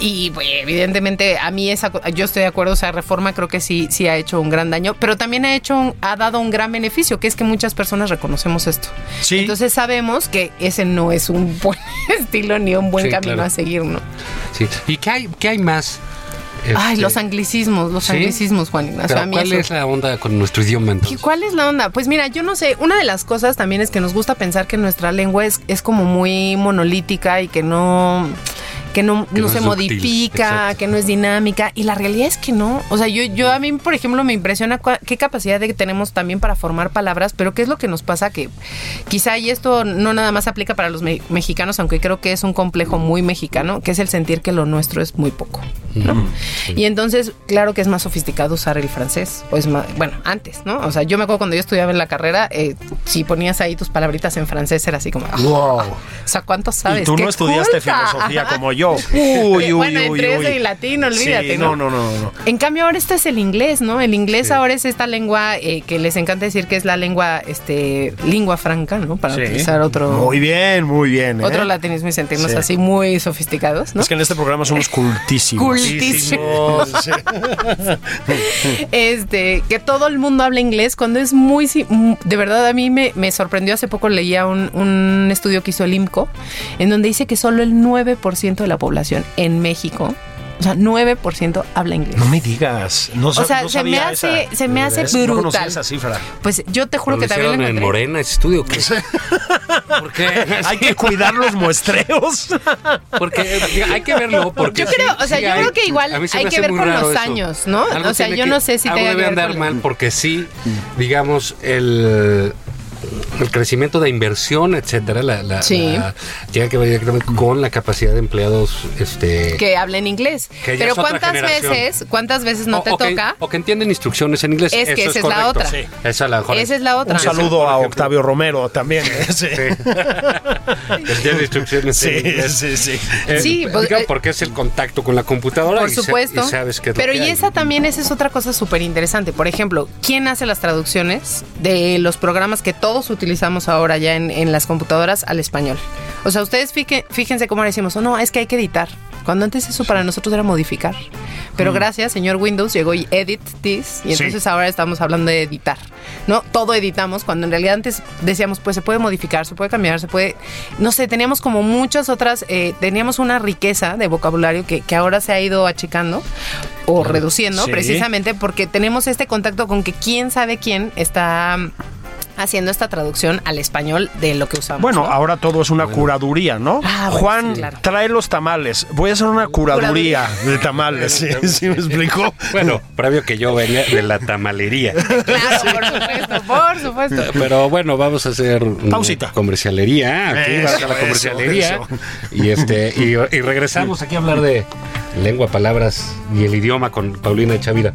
Y pues, evidentemente a mí esa, yo estoy de acuerdo, o sea, Reforma creo que sí, sí ha hecho un gran daño, pero también ha hecho, un- ha dado un gran beneficio, que es que muchas personas reconocemos esto. Sí. Entonces sabemos que ese no es un buen estilo ni un buen Sí, camino claro. a seguir, ¿no? Sí. ¿Y qué hay, qué hay más? Ay, Este, los anglicismos, los ¿sí? anglicismos, Juan Ignacio. pero ¿Cuál es la onda con nuestro idioma ¿Y entonces? ¿Cuál es la onda? Pues mira, yo no sé, una de las cosas también es que nos gusta pensar que nuestra lengua es, es como muy monolítica y que no que no, Que no no se modifica, exacto. que no es dinámica y la realidad es que no. O sea, yo yo a mí por ejemplo me impresiona cua- qué capacidad de que tenemos también para formar palabras, pero qué es lo que nos pasa que quizá y esto no nada más aplica para los me- mexicanos, aunque creo que es un complejo muy mexicano, que es el sentir que lo nuestro es muy poco. ¿no? Y entonces, claro que es más sofisticado usar el francés, o es más, bueno, antes, ¿no? O sea, yo me acuerdo cuando yo estudiaba en la carrera, eh, si ponías ahí tus palabritas en francés era así como, ah, Wow. o sea, ¿cuánto sabes? Y tú ¡Qué no estudiaste culta! filosofía como yo. Uy, uy, Bueno, uy, entre uy. eso y latín, olvídate, Sí, ¿no? no, no, no, no. En cambio ahora este es el inglés, ¿no? El inglés ahora es esta lengua eh, que les encanta decir que es la lengua, este, lengua franca, ¿no? Para Sí. utilizar otro, Muy bien, muy bien. ¿eh? otro latinismo y sentirnos Sí. así muy sofisticados, ¿no? Es que en este programa somos cultísimos. Cultísimos. Este, que todo el mundo habla inglés cuando es muy, de verdad a mí me, me sorprendió, hace poco leía un, un estudio que hizo el IMCO, en donde dice que solo el 9% de la población en México, o sea, 9% habla inglés. No me digas. No, O sea, no se me hace- esa. se me hace ¿Ves? No brutal. esa cifra. Pues yo te juro ¿Lo que también en encontré. Morena ese estudio? ¿qué? ¿Por qué? Hay que cuidar los muestreos. Porque hay que verlo. Porque Yo creo, sí- o sea, sí yo hay- creo que igual hay que ver con los eso. años, ¿no? Algo O sea, yo que- no sé si que debe andar con- mal porque sí, digamos, el el crecimiento de inversión, etcétera, la, la- Sí. la- tiene que ver directamente con la capacidad de empleados, este, Que hablen inglés. Que Pero ¿cuántas veces, cuántas veces no o- te o que- toca? o que entienden instrucciones en inglés. Es que Eso esa es la otra. Sí. Esa es la mejor. Esa es la otra. Un saludo a. Octavio Romero también. ¿eh? Sí, Que entienden instrucciones sí, en inglés. sí. sí. Eh, Sí, pues, eh, porque es el contacto con la computadora Por y, supuesto. y sabes lo Pero que y hay. esa también, esa es otra cosa súper interesante. Por ejemplo, ¿quién hace las traducciones de los programas que todos utilizamos ahora ya en, en las computadoras al español? O sea, ustedes fíjense cómo decimos, oh, no, es que hay que editar. Cuando antes eso para nosotros era modificar. Pero gracias, señor Windows, llegó y edit this. Y Sí. entonces ahora estamos hablando de editar. ¿No? Todo editamos, cuando en realidad antes decíamos, pues se puede modificar, se puede cambiar, se puede. No sé, teníamos como muchas otras. eh, teníamos una riqueza de vocabulario que, que ahora se ha ido achicando o reduciendo, Sí. precisamente porque tenemos este contacto con que quién sabe quién está mm, haciendo esta traducción al español de lo que usamos. Bueno, ¿no? ahora todo es una curaduría, ¿no? Ah, bueno, Juan, sí, claro. trae los tamales. Voy a hacer una curaduría de tamales. ¿Sí, ¿Sí me explicó? Bueno, previo que yo venía de la tamalería. Claro, por supuesto, por supuesto. Pero bueno, vamos a hacer Pausita. comercialería. Aquí Eso, va a la eso, comercialería. eso. Y este y, y regresamos aquí a hablar de lengua, palabras y el idioma con Paulina Chavira.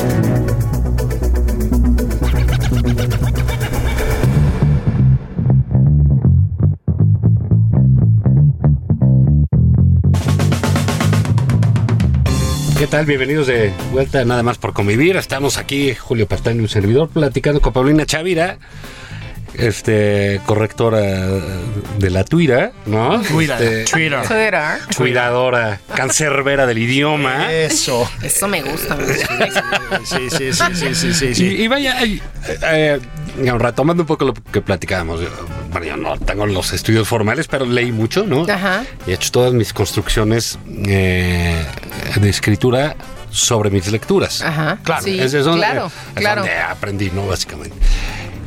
¿Qué tal? Bienvenidos de vuelta a Nada más por convivir. Estamos aquí, Julio Patán y un servidor, platicando con Paulina Chavira, este correctora de la tuira, ¿no? Twitter. Este, Twitter. Twitter. cuidadora, cancerbera del idioma. Eso. Eso me gusta. Sí, sí, sí, sí, sí, sí, Y, sí. y vaya, ay, eh, digamos, retomando un poco lo que platicábamos, bueno, yo no tengo los estudios formales, pero leí mucho, ¿no? Ajá. Y he hecho todas mis construcciones eh, de escritura sobre mis lecturas. Ajá. Claro, Sí, Es de donde- claro, es claro. donde aprendí, ¿no? Básicamente.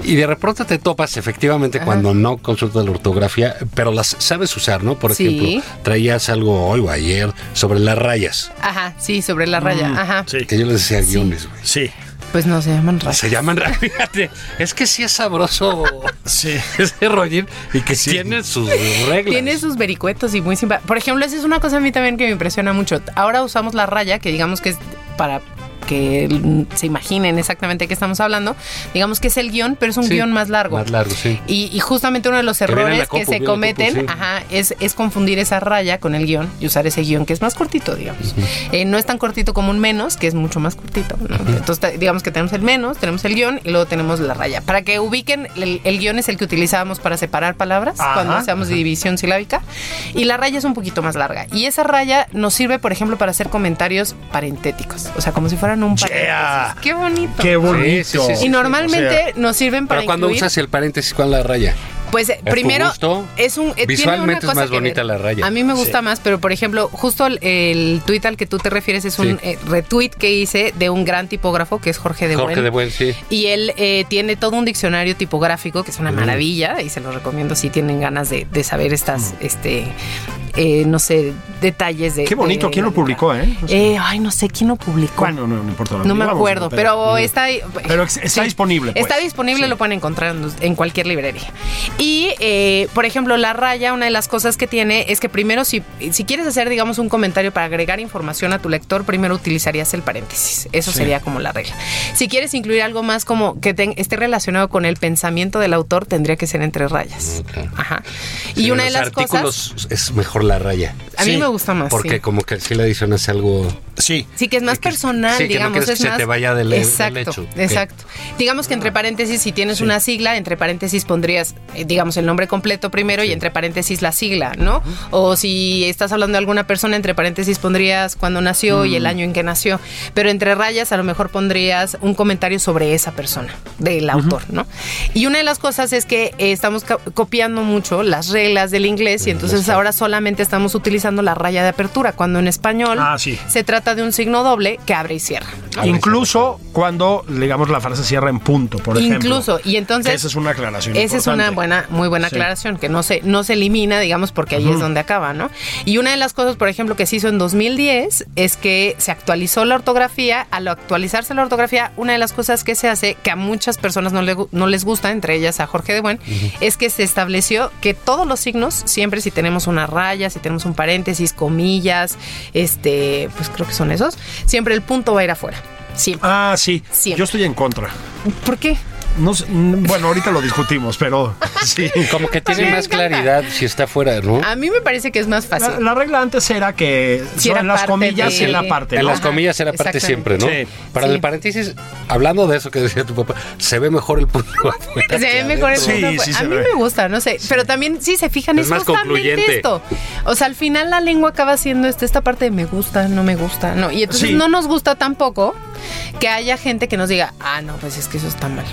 Y de repente te topas efectivamente cuando no consultas la ortografía, pero las sabes usar, ¿no? Por Sí. ejemplo, traías algo hoy o ayer sobre las rayas, Ajá, sí, sobre la raya. Ajá. Mm, Sí. que yo les decía guiones, güey. Sí. Pues no se llaman rayas. Se llaman. Fíjate, es que sí es sabroso Sí. ese rollín y que tiene sus reglas. Tiene sus vericuetos y muy simpático. Por ejemplo, esa es una cosa a mí también que me impresiona mucho. Ahora usamos la raya, que digamos que es para que se imaginen exactamente de qué estamos hablando. Digamos que es el guion, pero es un Sí, guion más largo. Más largo, sí. Y, y justamente uno de los errores que compu, se cometen compu, sí. ajá, es, es confundir esa raya con el guion y usar ese guion que es más cortito, digamos. Eh, no es tan cortito como un menos, que es mucho más cortito. ¿no? Entonces, ta- digamos que tenemos el menos, tenemos el guion y luego tenemos la raya. Para que ubiquen, el, el guion es el que utilizábamos para separar palabras Ajá. cuando hacemos división silábica y la raya es un poquito más larga. Y esa raya nos sirve, por ejemplo, para hacer comentarios parentéticos, o sea, como si un paréntesis. Yeah. ¡Qué bonito! Qué bonito. Sí, sí, sí, sí. y normalmente O sea, nos sirven para Pero cuando incluir- usas el paréntesis con la raya. Pues tu primero gusto? es un eh, tiene Visualmente es más bonita ver. la raya. A mí me gusta más, pero por ejemplo, justo el, el tweet al que tú te refieres es un eh, retweet que hice de un gran tipógrafo que es Jorge de Jorge Buen. de Buen, sí. Y él eh, tiene todo un diccionario tipográfico que es una maravilla y se lo recomiendo si tienen ganas de, de saber estas, este, eh, no sé, detalles de. Qué bonito. de ¿Quién lo publicó, eh? No sé. Eh, ay, no sé quién lo publicó. Bueno, no, no importa. lo No que me acuerdo, pero, está ahí- pero ex- está disponible, pues. Está disponible, Sí. lo pueden encontrar en, en cualquier librería. Y, eh, por ejemplo, la raya, una de las cosas que tiene es que primero, si, si quieres hacer, digamos, un comentario para agregar información a tu lector, primero utilizarías el paréntesis. Eso Sí. sería como la regla. Si quieres incluir algo más como que ten- esté relacionado con el pensamiento del autor, tendría que ser entre rayas. Ajá. Sí, Y una de las cosas... artículos es mejor la raya. A mí Sí, me gusta más. Porque sí. como que sí le adicionas algo. Sí. Sí, que es más que- personal, sí, que no digamos. quieres es que se te vaya del- del exacto, hecho. Exacto. Digamos que entre paréntesis, si tienes una sigla, entre paréntesis pondrías, digamos, el nombre completo primero y entre paréntesis la sigla, ¿no? O si estás hablando de alguna persona, entre paréntesis pondrías cuándo nació y el año en que nació. Pero entre rayas a lo mejor pondrías un comentario sobre esa persona, del autor, ¿no? Y una de las cosas es que eh, estamos copiando mucho las reglas del inglés y entonces ahora solamente estamos utilizando la raya de apertura, cuando en español Ah, sí. se trata de un signo doble que abre y cierra. ¿no? Incluso cuando, digamos, la frase cierra en punto, por ejemplo. Incluso, y entonces... Esa es una aclaración Esa es una importante. Buena, muy buena Sí. aclaración, que no se, no se elimina, digamos, porque ahí es donde acaba, ¿no? Y una de las cosas, por ejemplo, que se hizo en 2010 es que se actualizó la ortografía. Al actualizarse la ortografía, una de las cosas que se hace, que a muchas personas no, le no les gusta, entre ellas a Jorge de Buen, es que se estableció que todos los signos, siempre si tenemos una raya, si tenemos un paréntesis, comillas, este, pues creo que son esos, siempre el punto va a ir afuera. Siempre. Ah, sí. Siempre. Yo estoy en contra. ¿Por qué? No sé, bueno, ahorita lo discutimos, pero sí. Como que tiene Me más encanta. claridad si está fuera, ¿no? A mí me parece que es más fácil. La, la regla antes era que Sí, son era las parte comillas de- y en la parte. En ¿no? las comillas era parte siempre. ¿no? Sí. Para Sí. el paréntesis, hablando de eso que decía tu papá, se ve mejor el punto afuera. Se ve mejor el. Sí, punto. sí a mí ve. me gusta, no sé. Pero también, sí, se fijan, Es es, más justamente concluyente. esto. O sea, al final la lengua acaba siendo este, esta parte de me gusta, no me gusta, no. Y entonces Sí. no nos gusta tampoco que haya gente que nos diga, ah, no, pues es que eso está mal.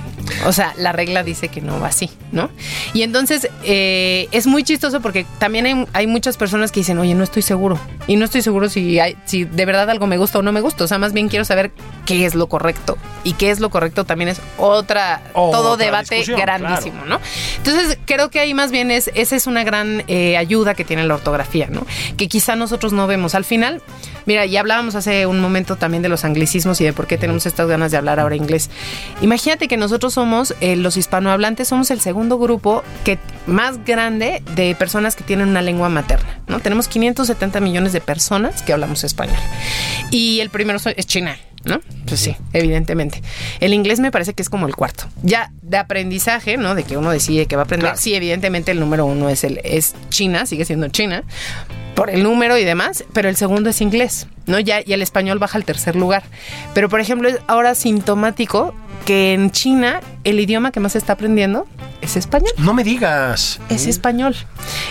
O sea, la regla dice que no va así, ¿no? Y entonces eh, es muy chistoso porque también hay, hay muchas personas que dicen, oye, no estoy seguro. Y no estoy seguro si, hay, si de verdad algo me gusta o no me gusta. O sea, más bien quiero saber qué es lo correcto. Y qué es lo correcto también es otra, todo Otra debate grandísimo, ¿no? Entonces, creo que ahí más bien es, esa es una gran eh, ayuda que tiene la ortografía, ¿no? Que quizá nosotros no vemos. Al final, mira, y hablábamos hace un momento también de los anglicismos y de por qué tenemos estas ganas de hablar ahora inglés. Imagínate que nosotros somos, eh, los hispanohablantes, somos el segundo grupo que más grande de personas que tienen una lengua materna, ¿no? Tenemos 570 millones de personas que hablamos español. Y el primero es China. ¿No? Pues sí, evidentemente. El inglés me parece que es como el cuarto. Ya de aprendizaje, ¿no? De que uno decide que va a aprender. Claro. Sí, evidentemente el número uno es el es China, sigue siendo China, por el número y demás, pero el segundo es inglés, ¿no? Ya, y el español baja al tercer lugar. Pero, por ejemplo, es ahora sintomático que en China el idioma que más se está aprendiendo es español No me digas. es español.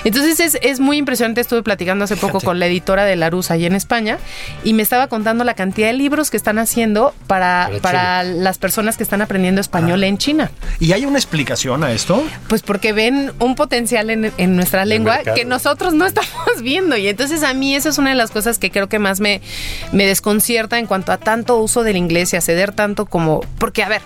Entonces es, es muy impresionante. Estuve platicando hace poco con la editora de Larus ahí en España y me estaba contando la cantidad de libros que están haciendo para, Para para las personas que están aprendiendo español en China. ¿Y hay una explicación a esto? Pues porque ven un potencial en, en nuestra lengua que nosotros no estamos viendo. Y entonces a mí esa es una de las cosas que creo que más me, me desconcierta en cuanto a tanto uso del inglés y a ceder tanto como... Porque, a ver,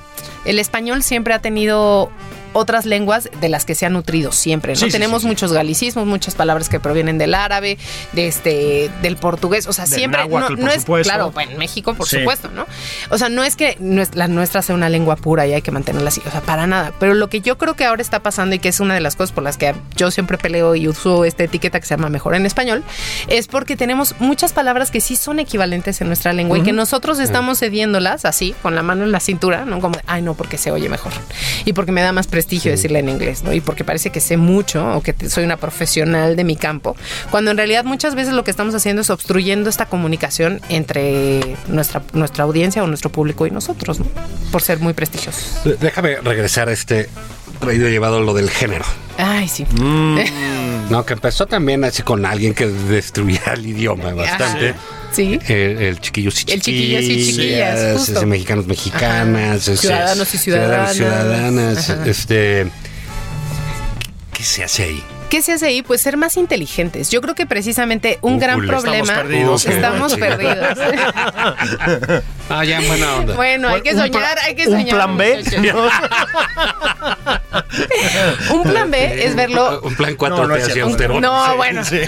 el español siempre ha tenido otras lenguas de las que se ha nutrido siempre, ¿no? Sí, Tenemos sí, sí. muchos galicismos, muchas palabras que provienen del árabe, de este, del portugués, o sea, Del siempre náhuatl, no, por no es supuesto. claro, bueno, en México por supuesto, ¿no? O sea, no es que la nuestra sea una lengua pura y hay que mantenerla así, o sea, para nada. Pero lo que yo creo que ahora está pasando y que es una de las cosas por las que yo siempre peleo y uso esta etiqueta que se llama mejor en español, es porque tenemos muchas palabras que sí son equivalentes en nuestra lengua y que nosotros estamos cediéndolas así, con la mano en la cintura, ¿no? Como, ay, no, porque se oye mejor. Y porque me da más prestigio decirla en inglés, ¿no? Y porque parece que sé mucho o que soy una profesional de mi campo, cuando en realidad muchas veces lo que estamos haciendo es obstruyendo esta comunicación entre nuestra, nuestra audiencia o nuestro público y nosotros, ¿no? Por ser muy prestigiosos. Déjame regresar a este traído llevado lo del género. Ay, sí. No, que empezó también así con alguien que destruía el idioma bastante. Sí. El, el chiquillos y El chiquillos y chiquillas, chiquillas, justo. mexicanos mexicanas, ese- Ciudadanos y ciudadanas. ciudadanas, Ajá. este ¿qué se hace ahí? ¿Qué se hace ahí? Pues ser más inteligentes. Yo creo que precisamente un Un gran culo. problema. Estamos perdidos. Estamos Sí. perdidos. Ah, ya en buena onda. bueno, hay que Un soñar, hay que un soñar. plan B. un plan B es verlo Un plan 4 No, no. No, bueno. sí.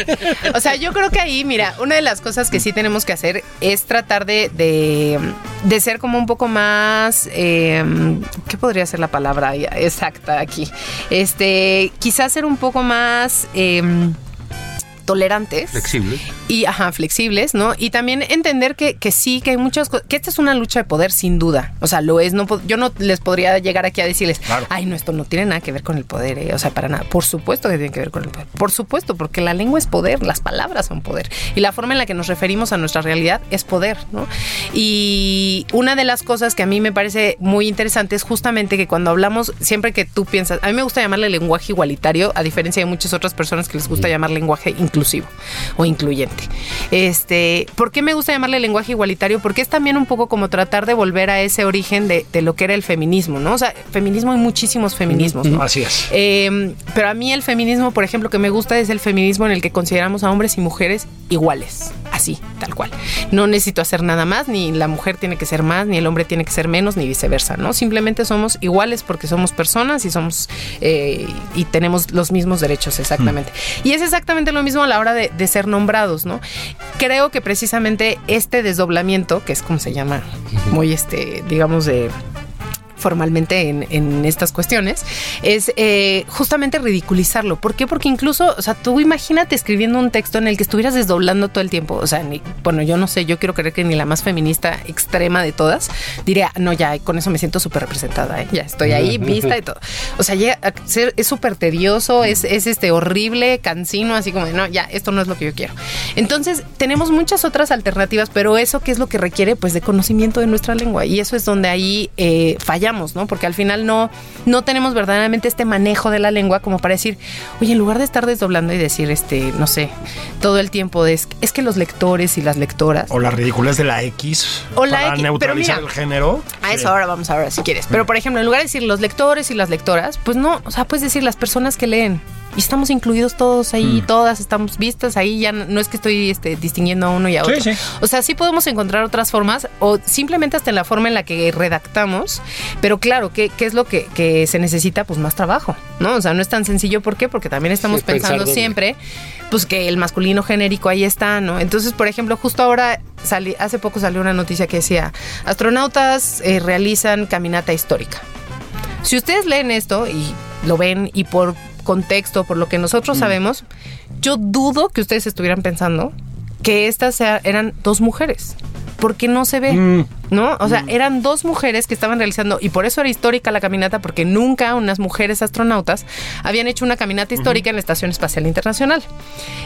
O sea, yo creo que ahí, mira, una de las cosas que sí tenemos que hacer es tratar de, de, de ser como un poco más. eh, ¿Qué podría ser la palabra exacta aquí? Este, quizás ser un poco más. Eh, tolerantes. Flexibles. Y, ajá, flexibles, ¿no? Y también entender que, que sí, que hay muchas cosas, que esta es una lucha de poder, sin duda. O sea, lo es, no, yo no les podría llegar aquí a decirles, ay, no, esto no tiene nada que ver con el poder, ¿eh? o sea, para nada. Por supuesto que tiene que ver con el poder. Por supuesto, porque la lengua es poder, las palabras son poder. Y la forma en la que nos referimos a nuestra realidad es poder, ¿no? Y una de las cosas que a mí me parece muy interesante es justamente que cuando hablamos, siempre que tú piensas, a mí me gusta llamarle lenguaje igualitario, a diferencia de muchas otras personas que les gusta llamar lenguaje inclusivo o incluyente. Este, ¿por qué me gusta llamarle lenguaje igualitario? Porque es también un poco como tratar de volver a ese origen de, de lo que era el feminismo, ¿no? O sea, feminismo hay muchísimos feminismos, ¿no? Así es. Eh, pero a mí el feminismo, por ejemplo, que me gusta es el feminismo en el que consideramos a hombres y mujeres iguales, así, tal cual. No necesito hacer nada más, ni la mujer tiene que ser más, ni el hombre tiene que ser menos, ni viceversa, ¿no? Simplemente somos iguales porque somos personas y somos eh, y tenemos los mismos derechos, exactamente. Y es exactamente lo mismo a la hora de, de ser nombrados, ¿no? Creo que precisamente este desdoblamiento, que es como se llama, muy este, digamos, de formalmente en, en estas cuestiones, es eh, justamente ridiculizarlo. ¿Por qué? Porque incluso, o sea, tú imagínate escribiendo un texto en el que estuvieras desdoblando todo el tiempo. O sea, ni- bueno, yo no sé, yo quiero creer que ni la más feminista extrema de todas diría, no, ya, con eso me siento súper representada, ¿eh? ya estoy ahí, vista y todo. O sea, llega a ser, es súper tedioso, es, es este horrible, cansino, así como de, no, ya, esto no es lo que yo quiero. Entonces, tenemos muchas otras alternativas, pero eso que es lo que requiere, pues, de conocimiento de nuestra lengua. Y eso es donde ahí eh, fallamos, ¿no? Porque al final no, no tenemos verdaderamente este manejo de la lengua como para decir, oye, en lugar de estar desdoblando y decir, este, no sé, todo el tiempo de, es, es que los lectores y las lectoras. O la ridiculez de la X O la para X, pero neutralizar mira, el género. A eso ahora vamos ahora si quieres. Pero por ejemplo, en lugar de decir los lectores y las lectoras, pues no, o sea, puedes decir las personas que leen. Y estamos incluidos todos ahí, Mm. todas estamos vistas ahí, ya no no es que estoy este, distinguiendo a uno y a Sí, otro. sí. O sea, sí podemos encontrar otras formas o simplemente hasta en la forma en la que redactamos, pero claro, ¿qué, qué es lo que, que se necesita? Pues más trabajo, ¿no? O sea, no es tan sencillo, ¿por qué? Porque también estamos Sí, pensando siempre, pues que el masculino genérico ahí está, ¿no? Entonces, por ejemplo, justo ahora, salí, hace poco salió una noticia que decía, astronautas eh, realizan caminata histórica. Si ustedes leen esto y lo ven y por contexto, por lo que nosotros sabemos, yo dudo que ustedes estuvieran pensando que estas eran dos mujeres. Porque no se ve, ¿no? O sea, eran dos mujeres que estaban realizando, y por eso era histórica la caminata, porque nunca unas mujeres astronautas habían hecho una caminata histórica en la Estación Espacial Internacional.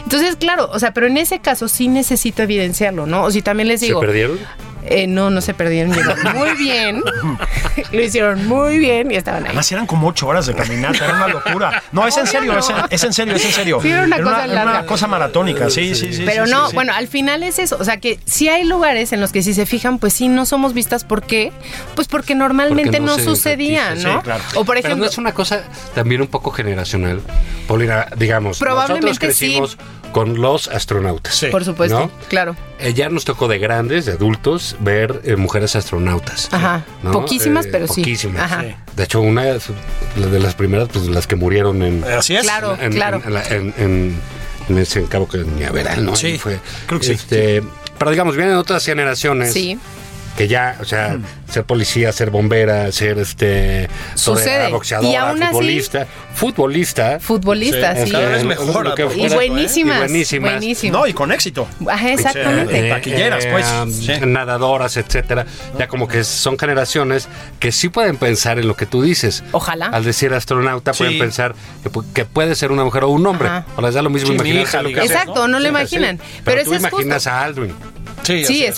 Entonces, claro, o sea, pero en ese caso sí necesito evidenciarlo, ¿no? O si también les ¿Se digo. perdieron? Eh, no, no se perdieron. Llegaron muy bien. Lo hicieron muy bien y estaban ahí. Además eran como ocho horas de caminata, era una locura. No, es en serio, no. es, en, es en serio, es en serio. Sí, era una cosa era larga. cosa maratónica, sí, sí, sí. Pero sí, no, sí, sí. bueno, al final es eso. O sea que sí hay lugares en los que si se fijan, pues sí no somos vistas. ¿Por qué? Pues porque normalmente Porque no sucedía, ¿no? sí, claro. O por Pero ejemplo, no es una cosa también un poco generacional. Paulina, digamos, Probablemente nosotros crecimos con los astronautas. Sí. por supuesto, ¿no? claro. Eh, ya nos tocó de grandes, de adultos, ver eh, mujeres astronautas. Ajá. ¿no? Poquísimas, pero sí. Poquísimas. Ajá. Sí. De hecho, una de las primeras, pues las que murieron en, Así es. Claro. en, claro. en, la- en- en- en ese en Cabo Cañaveral, ¿no? Sí, fue. creo que sí. Este, Pero digamos, vienen otras generaciones. Sí. Que ya, o sea, Mm. ser policía, ser bombera, ser este Sucede. torera, boxeadora, Y aún así- futbolista, futbolista. Futbolistas, Sí, sí. cada vez mejor lo que Y ¿eh? buenísimas. Y buenísimas. buenísimas. No, y con éxito. Ajá, exactamente. Eh, taquilleras, pues, sí. Nadadoras, etcétera. Ya como que son generaciones que sí pueden pensar en lo que tú dices. Ojalá. Al decir astronauta, Sí. pueden pensar que, pu- que puede ser una mujer o un hombre. Ajá. O les da lo mismo lo hace. Exacto, no lo Sí, imaginan. sí. Pero, Pero, tú es imaginas justo. a Aldrin. Sí, es.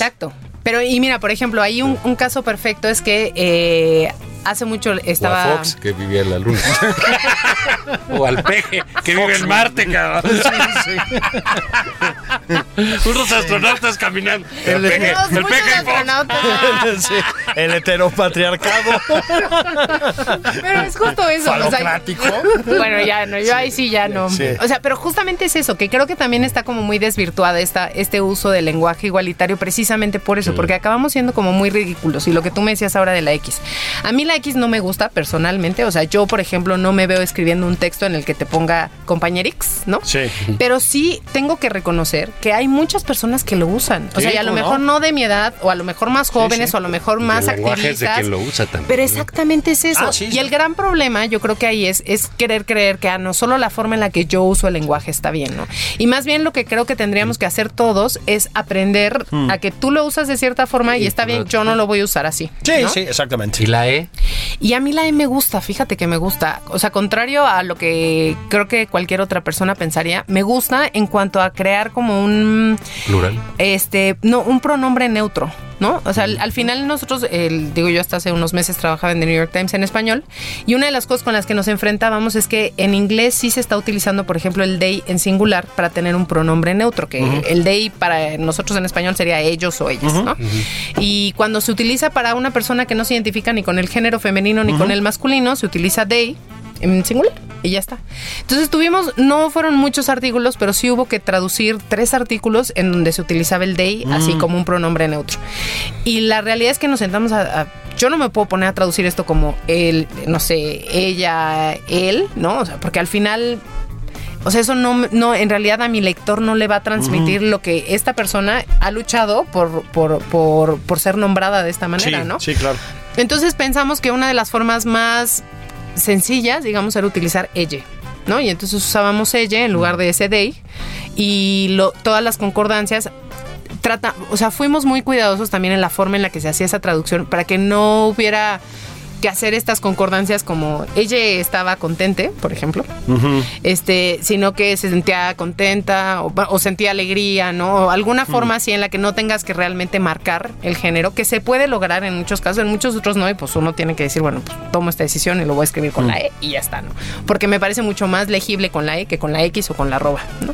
Pero, y mira, por ejemplo, hay un, un caso perfecto, es que eh, hace mucho O estaba... a Fox, que vivía en la luna. o al peje, que vive en Marte, cabrón. Unos astronautas caminando. El, peje, el peje Fox. astronautas. Sí, el heteropatriarcado Pero es justo eso. o sea, bueno, ya no, yo ahí sí ya no. Sí. O sea, pero justamente es eso, que creo que también está como muy desvirtuada esta, este uso del lenguaje igualitario precisamente por eso, porque acabamos siendo como muy ridículos. Y lo que tú me decías ahora de la X. A mí la la X no me gusta personalmente. O sea, yo, por ejemplo, no me veo escribiendo un texto en el que te ponga compañerix, ¿no? Sí. Pero sí tengo que reconocer que hay muchas personas que lo usan. O Sí, sea, y a lo ¿cómo mejor no? no? de mi edad, o a lo mejor más jóvenes, sí. o a lo mejor más el es de activistas. quien lo usa también. Pero ¿no? exactamente es eso. Ah, sí, y sí. el gran problema, yo creo que ahí es, es querer creer que ah, no solo la forma en la que yo uso el lenguaje está bien, ¿no? Y más bien lo que creo que tendríamos que hacer todos es aprender Hmm. a que tú lo usas de cierta forma y está bien, yo no lo voy a usar así. Sí, ¿no? sí, exactamente. ¿Y la E? Y a mí la E me gusta, fíjate que me gusta. O sea, contrario a lo que creo que cualquier otra persona pensaría, me gusta en cuanto a crear como un Plural. este, no, un pronombre neutro, ¿no? O sea, al, al final nosotros, el, digo yo hasta hace unos meses trabajaba en The New York Times en español, y una de las cosas con las que nos enfrentábamos es que en inglés sí se está utilizando, por ejemplo, el they en singular para tener un pronombre neutro, que el they para nosotros en español sería ellos o ellas, ¿no? Y cuando se utiliza para una persona que no se identifica ni con el género femenino ni con el masculino, se utiliza they en singular y ya está. Entonces tuvimos, no fueron muchos artículos, pero sí hubo que traducir tres artículos en donde se utilizaba el they así como un pronombre neutro. Y la realidad es que nos sentamos a, a- yo no me puedo poner a traducir esto como él, no sé, ella, él, ¿no? O sea, porque al final o sea, eso no, no, en realidad a mi lector no le va a transmitir lo que esta persona ha luchado por, por, por, por ser nombrada de esta manera, sí, ¿no? sí, claro. Entonces pensamos que una de las formas más sencillas, digamos, era utilizar ella, ¿no? Y entonces usábamos ella en lugar de ese they y todas las concordancias trata, o sea, fuimos muy cuidadosos también en la forma en la que se hacía esa traducción para que no hubiera que hacer estas concordancias como ella estaba contente, por ejemplo, este, sino que se sentía contenta o, o sentía alegría, ¿no? O alguna forma así en la que no tengas que realmente marcar el género, que se puede lograr en muchos casos, en muchos otros no, y pues uno tiene que decir, bueno, pues tomo esta decisión y lo voy a escribir con la E y ya está, ¿no? Porque me parece mucho más legible con la E que con la X o con la arroba, ¿no?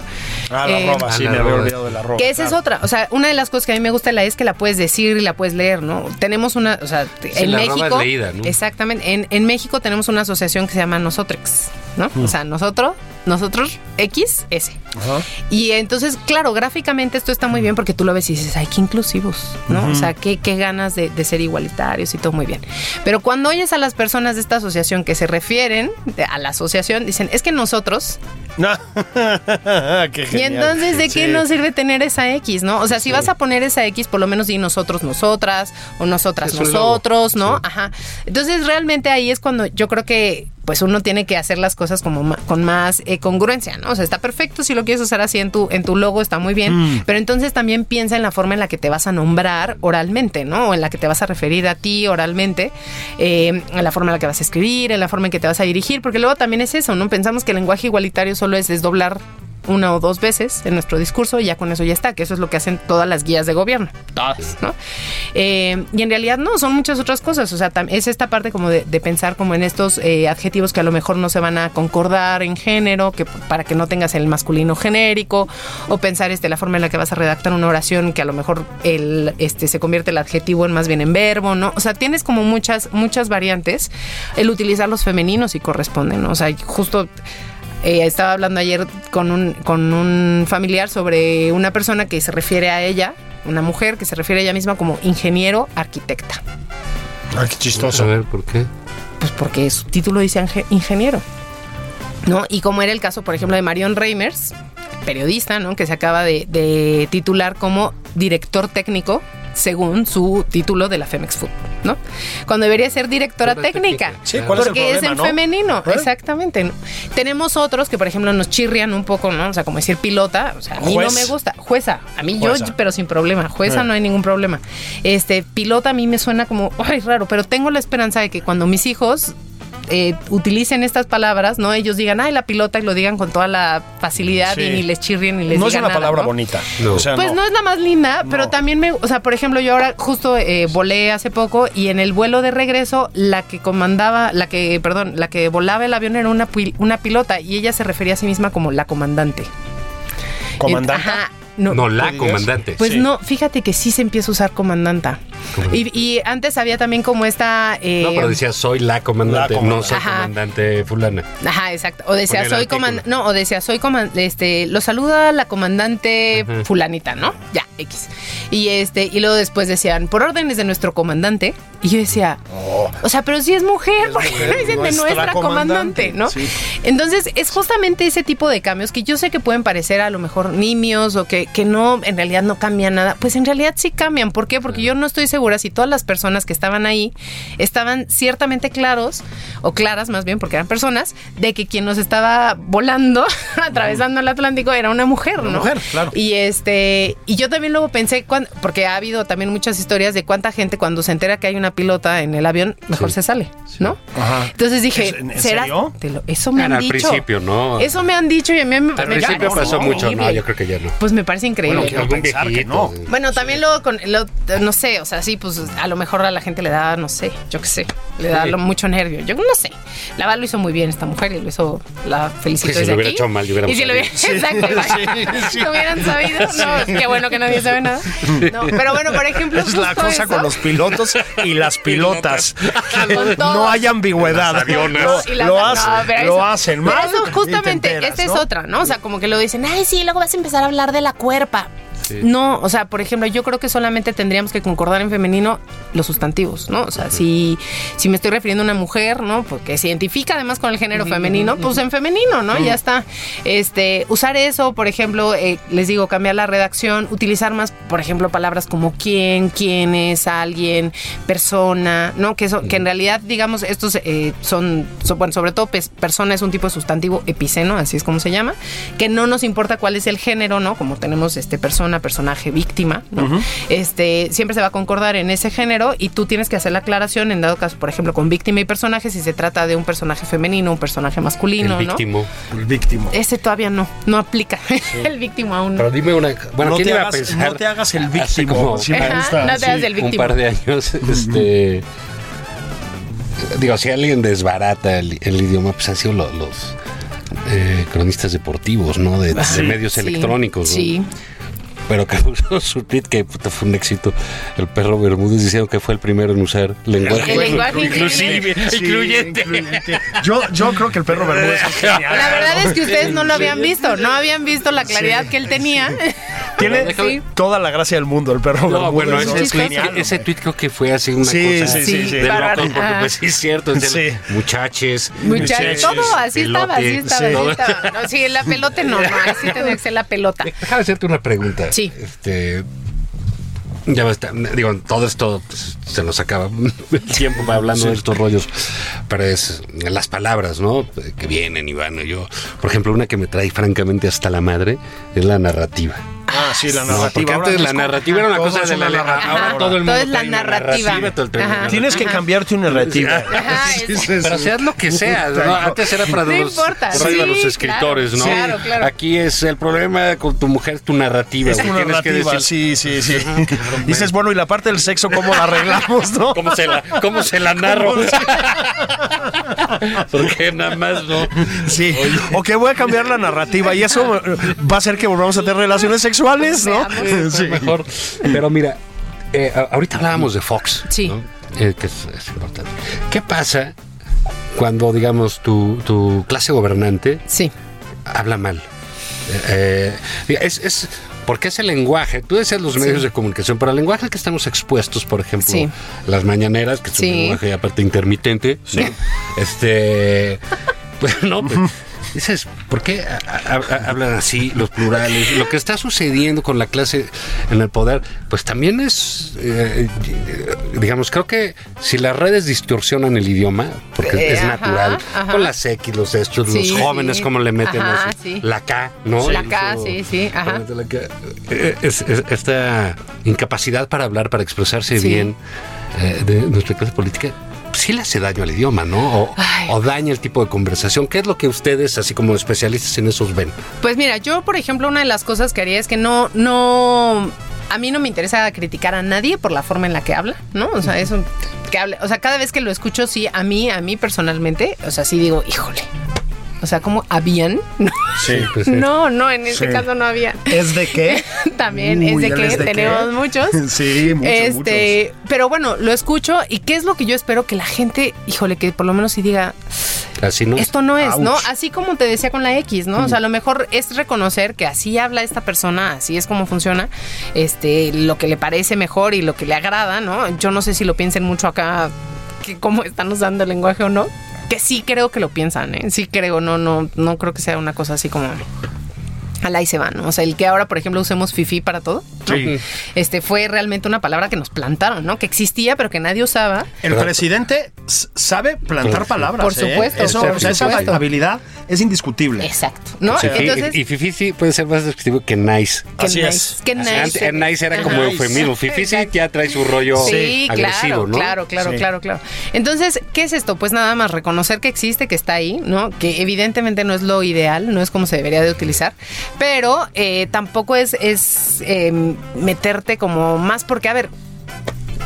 Ah, la Eh, arroba, sí, Ah, me había olvidado de la arroba. Que esa es otra. O sea, una de las cosas que a mí me gusta de la E es que la puedes decir y la puedes leer, ¿no? Tenemos una, o sea, en la arroba es México. leída, ¿no? Exactamente. En, en México tenemos una asociación que se llama Nosotrex, ¿no? O sea, nosotros, nosotros, X, S. Ajá. Y entonces, claro, gráficamente esto está muy bien porque tú lo ves y dices, ay, qué inclusivos, ¿no? O sea, qué, qué ganas de, de ser igualitarios y todo muy bien. Pero cuando oyes a las personas de esta asociación que se refieren a la asociación, dicen, es que nosotros, No. Qué y entonces, ¿de qué Sí. nos sirve tener esa X, no? O sea, si vas a poner esa X, por lo menos di nosotros, nosotras, o nosotras, Es nosotros, ¿no? Sí. Ajá. Entonces, realmente ahí es cuando yo creo que pues uno tiene que hacer las cosas como con más eh, congruencia, ¿no? O sea, está perfecto si lo quieres usar así en tu, en tu logo, está muy bien, Mm. pero entonces también piensa en la forma en la que te vas a nombrar oralmente, ¿no? O en la que te vas a referir a ti oralmente, eh, en la forma en la que vas a escribir, en la forma en que te vas a dirigir, porque luego también es eso, ¿no? Pensamos que el lenguaje igualitario solo es desdoblar una o dos veces en nuestro discurso y ya con eso ya está, que eso es lo que hacen todas las guías de gobierno. Todas, ¿no? Eh, y en realidad no, son muchas otras cosas. O sea, es esta parte como de, de pensar como en estos eh, adjetivos que a lo mejor no se van a concordar en género, que para que no tengas el masculino genérico, o pensar este la forma en la que vas a redactar una oración que a lo mejor el este se convierte el adjetivo en más bien en verbo, ¿no? O sea, tienes como muchas muchas variantes. El utilizar los femeninos y corresponden, ¿no? O sea, justo eh, estaba hablando ayer con un, con un familiar sobre una persona que se refiere a ella, una mujer que se refiere a ella misma como ingeniero arquitecta. Ay, qué A chistoso. ver, ¿por qué? Pues porque su título dice ingeniero. ¿No? Y como era el caso, por ejemplo, de Marion Reimers, periodista, ¿no? Que se acaba de, de titular como director técnico según su título de la Femex Food, ¿no? Cuando debería ser directora técnica. Sí, ¿cuál es el porque es, problema, en no? femenino, ¿Eh? exactamente. ¿no? Tenemos otros que, por ejemplo, nos chirrian un poco, ¿no? O sea, como decir pilota, o sea, a mí Juez. no me gusta. Jueza, a mí Jueza. yo, pero sin problema. Jueza Eh. no hay ningún problema. Este, pilota a mí me suena como, ay, raro, pero tengo la esperanza de que cuando mis hijos eh, utilicen estas palabras, ¿no? Ellos digan, ay, la pilota y lo digan con toda la facilidad Sí. y ni les chirrien ni les No es una nada, palabra ¿no? bonita. No. O sea, Pues no. es la más linda, pero también me, o sea, por ejemplo, yo ahora justo eh, volé hace poco y en el vuelo de regreso la que comandaba, la que, perdón, la que volaba el avión era una, una pilota y ella se refería a sí misma como la comandante. Comandante. Ajá, no, No, la comandante. pues Sí. no, fíjate que sí se empieza a usar comandanta. Y, y antes había también como esta... eh, No, pero decía soy la comandante, La no soy Ajá. comandante fulana. Ajá, exacto. O decía, soy comandante. No, o decía, soy comandante. Este, lo saluda la comandante Ajá. fulanita, ¿no? Ya, X. Y este, y luego después decían, por órdenes de nuestro comandante. Y yo decía, o sea, pero si es mujer, ¿por qué mujer, no dicen de nuestra comandante, comandante, no? sí. Entonces, es justamente ese tipo de cambios que yo sé que pueden parecer a lo mejor nimios o que, que no, en realidad no cambian nada. Pues en realidad sí cambian. ¿Por qué? Porque yo no estoy segura si todas las personas que estaban ahí estaban ciertamente claros, o claras más bien, porque eran personas, de que quien nos estaba volando, atravesando el Atlántico, era una mujer, Una ¿no? mujer, claro. Y este, y yo también luego pensé, cuán- porque ha habido también muchas historias de cuánta gente cuando se entera que hay una pilota en el avión, mejor Sí. se sale, ¿no? Ajá. Entonces dije, ¿En- en ¿será? serio? Te lo- eso me han al dicho. principio, ¿no? Eso me han dicho y a mí me, Al me principio pasó mucho, no, yo creo que ya no. Pues me parece increíble. Bueno, Algún que no. sí. Bueno, también luego con, lo- no sé, o sea, sí, pues a lo mejor a la gente le da, no sé, yo qué sé, le da Sí. lo- mucho nervio. Yo no sé. La verdad lo hizo muy bien esta mujer y lo hizo, la felicito Sí, si desde lo hubiera aquí. hecho mal, yo hubiera Y si lo hubiera, exacto, sí. lo hubieran sabido, no, qué bueno que nadie sabe nada. No, pero bueno, por ejemplo, Es la cosa eso. con los pilotos y las pilotas. No hay ambigüedad. Las avionas. Lo, Y las- lo no, hacen, pero lo eso- hacen pero eso y te justamente, enteras, esta es ¿no? otra, ¿no? O sea, como que lo dicen, ay, sí, luego vas a empezar a hablar de la cuerpa. No, o sea, por ejemplo, yo creo que solamente tendríamos que concordar en femenino los sustantivos, ¿no? O sea, si, si me estoy refiriendo a una mujer, ¿no? Porque se identifica además con el género femenino, pues en femenino, ¿no? Ya está. Este, usar eso, por ejemplo, eh, les digo, cambiar la redacción, utilizar más, por ejemplo, palabras como quién, quién es, alguien, persona, ¿no? Que eso, que en realidad, digamos, estos eh, son, son- bueno, sobre todo pues, persona es un tipo de sustantivo epiceno, así es como se llama, que no nos importa cuál es el género, ¿no? Como tenemos este persona, personaje, víctima, ¿no? Este, siempre se va a concordar en ese género y tú tienes que hacer la aclaración en dado caso, por ejemplo, con víctima y personaje, si se trata de un personaje femenino, un personaje masculino, el ¿no? víctimo. El víctimo. Ese todavía no, no aplica. el víctimo aún no. Pero dime una. Bueno, no, ¿quién te iba a hagas, pensar? no te hagas el hace víctimo. como Sí me gusta. no te hagas sí. el un víctimo. par de años, este. Digo, si alguien desbarata el, el idioma, pues han sido lo- los, eh, cronistas deportivos, ¿no? De, medios Sí, electrónicos. ¿no? Sí. Pero que puso su tweet que puta, fue un éxito. El perro Bermúdez diciendo que fue el primero en usar lenguaje. El lenguaje inclusive, Sí, incluyente. incluyente. Yo, yo creo que el perro Bermúdez es genial. La verdad es que ustedes no lo habían visto, no habían visto la claridad que él tenía. Tiene Sí. toda la gracia del mundo el perro No, Bermúdez. bueno, ¿no? ese Es tweet, genial, ese tweet creo que fue así una Sí, cosa sí, sí, sí. de porque pues sí es cierto, es de Sí. muchaches, Muchachos, todo así estaba, así estaba, sí. así estaba. No, sí, la pelota no, no, ahí sí tendría que ser la pelota. Déjame hacerte una pregunta. Sí. Este. Ya va a estar- digo, todo esto pues, se nos acaba el tiempo para hablando de estos rollos, pero es las palabras, ¿no? Que vienen y van. Yo, por ejemplo, una que me trae francamente hasta la madre es la narrativa. Ah, sí, la narrativa. antes la narrativa era una cosa de la una ahora narrativa. todo el mundo Todo es la una narrativa. una narrativa. Tienes que Ajá. cambiar tu narrativa. Ajá, es- Pero seas lo que seas, ¿no? Antes era para No los, importa, sí, los escritores, claro, ¿no? claro, claro. Aquí es el problema con tu mujer, es tu narrativa. Es güey. tu Tienes que narrativa, decir sí, sí, sí. Dices, bueno, y la parte del sexo, ¿cómo la arreglamos, no? cómo se la, cómo se la narro. Porque nada más no. Sí. O que voy a cambiar la narrativa y eso va a hacer que volvamos a tener relaciones sexuales, ¿no? Veamos. Sí. Mejor. Pero mira, eh, ahorita hablábamos de Fox. Sí. ¿no? Eh, que es, es importante. ¿Qué pasa cuando, digamos, tu, tu clase gobernante Sí. habla mal? Eh, eh, es, es porque es el lenguaje. Tú decías los medios de comunicación, pero el lenguaje al que estamos expuestos, por ejemplo, Sí. las mañaneras, que es Sí. un lenguaje aparte intermitente, este, pues, no, pues, dices, ¿por qué hablan así los plurales? Lo que está sucediendo con la clase en el poder, pues también es, eh, digamos, creo que si las redes distorsionan el idioma, porque Eh, es ajá, natural, ajá. con las X, los estos, Sí, los jóvenes, sí. cómo le meten Ajá, sí. la K, ¿no? La K, Eso- sí, sí, ajá. la K. Eh, es- es- esta incapacidad para hablar, para expresarse bien eh, de nuestra clase política, sí le hace daño al idioma, ¿no? O daña el tipo de conversación. ¿Qué es lo que ustedes, así como especialistas en esos, ven? Pues mira, yo, por ejemplo, una de las cosas que haría es que no, no. A mí no me interesa criticar a nadie por la forma en la que habla, ¿no? O sea, eso que hable. O sea, cada vez que lo escucho, sí, a mí, a mí personalmente, o sea, sí digo, híjole. O sea, como habían. No, Sí. Pues sí. no, no, en este Sí. caso no había. ¿Es de qué? También Uy, es de ¿él que es de qué? tenemos muchos. Sí, muchos, este, pero bueno, lo escucho y qué es lo que yo espero que la gente, híjole, que por lo menos sí diga, Así no. esto no es, ¿no? Así como te decía con la X, ¿no? O sea, a lo mejor es reconocer que así habla esta persona, así es como funciona, este, lo que le parece mejor y lo que le agrada, ¿no? Yo no sé si lo piensen mucho acá, que cómo están usando el lenguaje o no. Que sí creo que lo piensan, ¿eh? Sí creo, no, no, no creo que sea una cosa así como al ahí se va, ¿no? O sea, el que ahora, por ejemplo, usemos fifi para todo, ¿no? Sí. este fue realmente una palabra que nos plantaron, ¿no? Que existía, pero que nadie usaba. El presidente sabe plantar palabras. por ¿eh? supuesto, Eso, por o sea, esa supuesto. habilidad es indiscutible. Exacto, ¿no? Sí, Entonces, y, y fifi sí puede ser más descriptivo que nice. que Así nice, es. que nice. Antes, eh, nice era como Nice. eufemismo. Fifi sí ya trae su rollo Sí, agresivo, claro, ¿no? claro, claro, Sí. claro, claro. Entonces, ¿qué es esto? Pues nada más reconocer que existe, que está ahí, ¿no? Que evidentemente no es lo ideal, no es como se debería de utilizar, pero eh, tampoco es, es eh, meterte como más porque, a ver,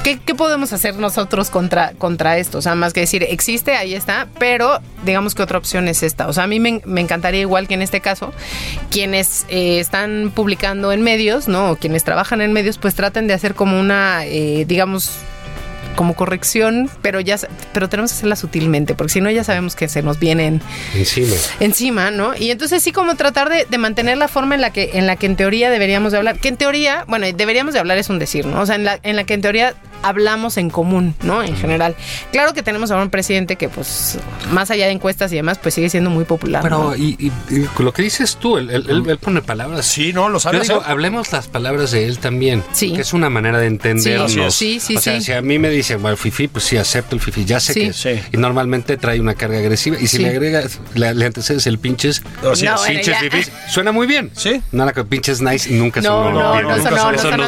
¿Qué, qué podemos hacer nosotros contra, contra esto? O sea, más que decir, existe, ahí está, pero digamos que otra opción es esta. O sea, a mí me, me encantaría igual que en este caso, quienes eh, están publicando en medios, ¿no? O quienes trabajan en medios, pues traten de hacer como una, eh, digamos, como corrección, pero ya, pero tenemos que hacerla sutilmente, porque si no ya sabemos que se nos vienen Encima. encima, ¿no? Y entonces sí como tratar de, de mantener la forma en la que en la que en teoría deberíamos de hablar, que en teoría, bueno, deberíamos de hablar es un decir, ¿no? O sea, en la, en la que en teoría hablamos en común, ¿no? En general. Claro que tenemos ahora un presidente que pues más allá de encuestas y demás, pues sigue siendo muy popular. Pero, ¿no? y, y- y lo que dices tú, él, él- él- él pone palabras. Sí, no, lo Yo sabe digo, hablemos las palabras de él también. Sí. Que es una manera de entendernos. Sí, sí, sí, O sea, sí. si a mí me dicen, bueno, fifi, pues sí, acepto el fifi. Ya sé Sí. que Sí. y normalmente trae una carga agresiva. Y si Sí. le agregas, le, le antecedes el pinches, No, es. bueno, pinches fifis, suena muy bien. Sí. Nada que pinches nice nunca No, sonó no, bien. no no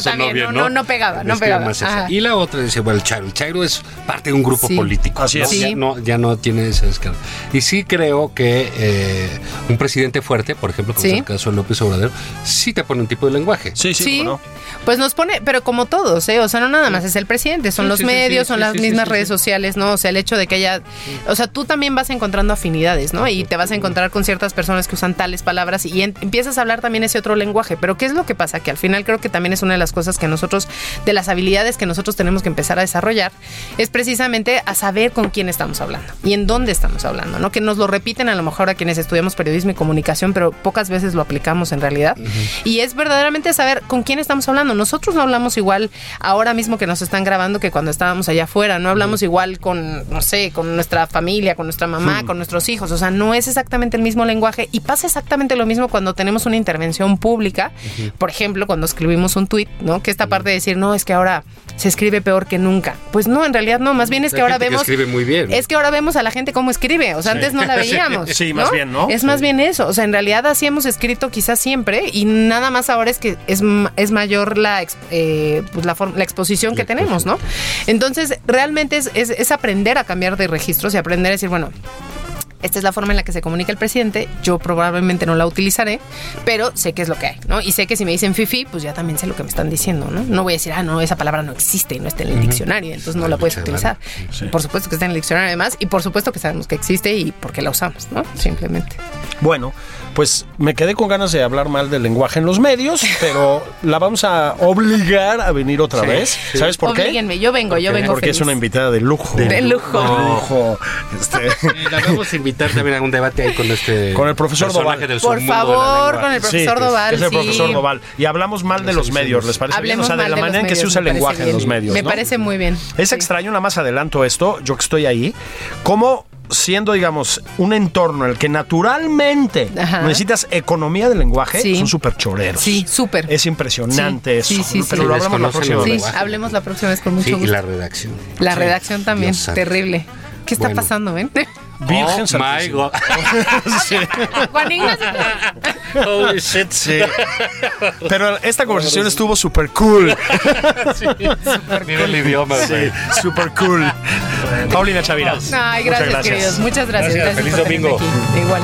sonó- bien, no, no, no pegaba, no pegaba. Y la otra dice, bueno, el Chairo. El Chairo es parte de un grupo Sí. político. Así ¿no? es. Sí. Ya, no, ya no tiene esa descarga. Y sí creo que eh, un presidente fuerte, por ejemplo, como Sí. es el caso de López Obrador, sí te pone un tipo de lenguaje. Sí, sí, no. pues nos pone, pero como todos, ¿eh? O sea, no nada más es el presidente, son Sí, los sí, sí, medios, sí, son sí, las sí, mismas sí, sí, redes sí. sociales, ¿no? O sea, el hecho de que haya, o sea, tú también vas encontrando afinidades, ¿no? Y te vas a encontrar con ciertas personas que usan tales palabras y en- empiezas a hablar también ese otro lenguaje. Pero ¿qué es lo que pasa? Que al final creo que también es una de las cosas que nosotros, de las habilidades que nosotros tenemos que empezar a desarrollar, es precisamente a saber con quién estamos hablando y en dónde estamos hablando, ¿no? Que nos lo repiten a lo mejor a quienes estudiamos periodismo y comunicación, pero pocas veces lo aplicamos en realidad. Y es verdaderamente saber con quién estamos hablando. Nosotros no hablamos igual ahora mismo que nos están grabando que cuando estábamos allá afuera, no hablamos igual con, no sé, con nuestra familia, con nuestra mamá, con nuestros hijos, o sea, no es exactamente el mismo lenguaje y pasa exactamente lo mismo cuando tenemos una intervención pública, por ejemplo, cuando escribimos un tuit, ¿no? Que esta parte de decir, no, es que ahora se escribe peor que nunca. Pues no, en realidad no, más bien es que ahora que vemos... escribe muy bien. Es que ahora vemos a la gente cómo escribe, o sea, antes no la veíamos. Sí, más bien, ¿no? Es más bien eso, o sea, en realidad así hemos escrito quizás siempre y nada más ahora es que es, es mayor la, eh, pues la, form- la exposición que tenemos, ¿no? Entonces, realmente es, es- es aprender a cambiar de registros y aprender a decir, bueno, esta es la forma en la que se comunica el presidente. Yo probablemente no la utilizaré, pero sé qué es lo que hay, ¿no? Y sé que si me dicen fifi, pues ya también sé lo que me están diciendo, ¿no? No voy a decir, ah, no, esa palabra no existe y no está en el diccionario, entonces no la puedes utilizar. Por supuesto que está en el diccionario además, y por supuesto que sabemos que existe y por qué la usamos, ¿no? Simplemente. Bueno, pues me quedé con ganas de hablar mal del lenguaje en los medios, pero la vamos a obligar a venir otra Sí, vez. sí. ¿Sabes por qué? Yo vengo, yo vengo Porque es una invitada de lujo. De lujo. De lujo. Este, La vamos a invitar también a un debate ahí con este Con el profesor Doval. del Por submundo de la favor, con el profesor sí, Doval. Es el sí. profesor Doval. Y hablamos mal de los medios, ¿les parece bien? O sea, de mal la de manera en que se usa el lenguaje en los medios. Me ¿no? parece muy bien. Es Sí. extraño, nada más adelanto esto, yo que estoy ahí, cómo siendo, digamos, un entorno en el que naturalmente Ajá. necesitas economía del lenguaje, Sí. son súper choreros. Sí, súper. Es impresionante Sí, eso. sí, sí, pero sí. lo hablamos la próxima Sí, vez. lenguaje. hablemos la próxima vez con mucho Sí, y gusto. la redacción. La Sí. redacción también, terrible. ¿Qué está Bueno. pasando, ven? Virgen oh, my Santísima. God. Sí. Juan Ignacio. Holy shit. Sí. Pero esta conversación estuvo súper cool. Mira el idioma, Sí, súper cool. Paulina Chavira. Ay, muchas gracias, queridos. Muchas gracias. Gracias, Gracias, feliz domingo. Igual.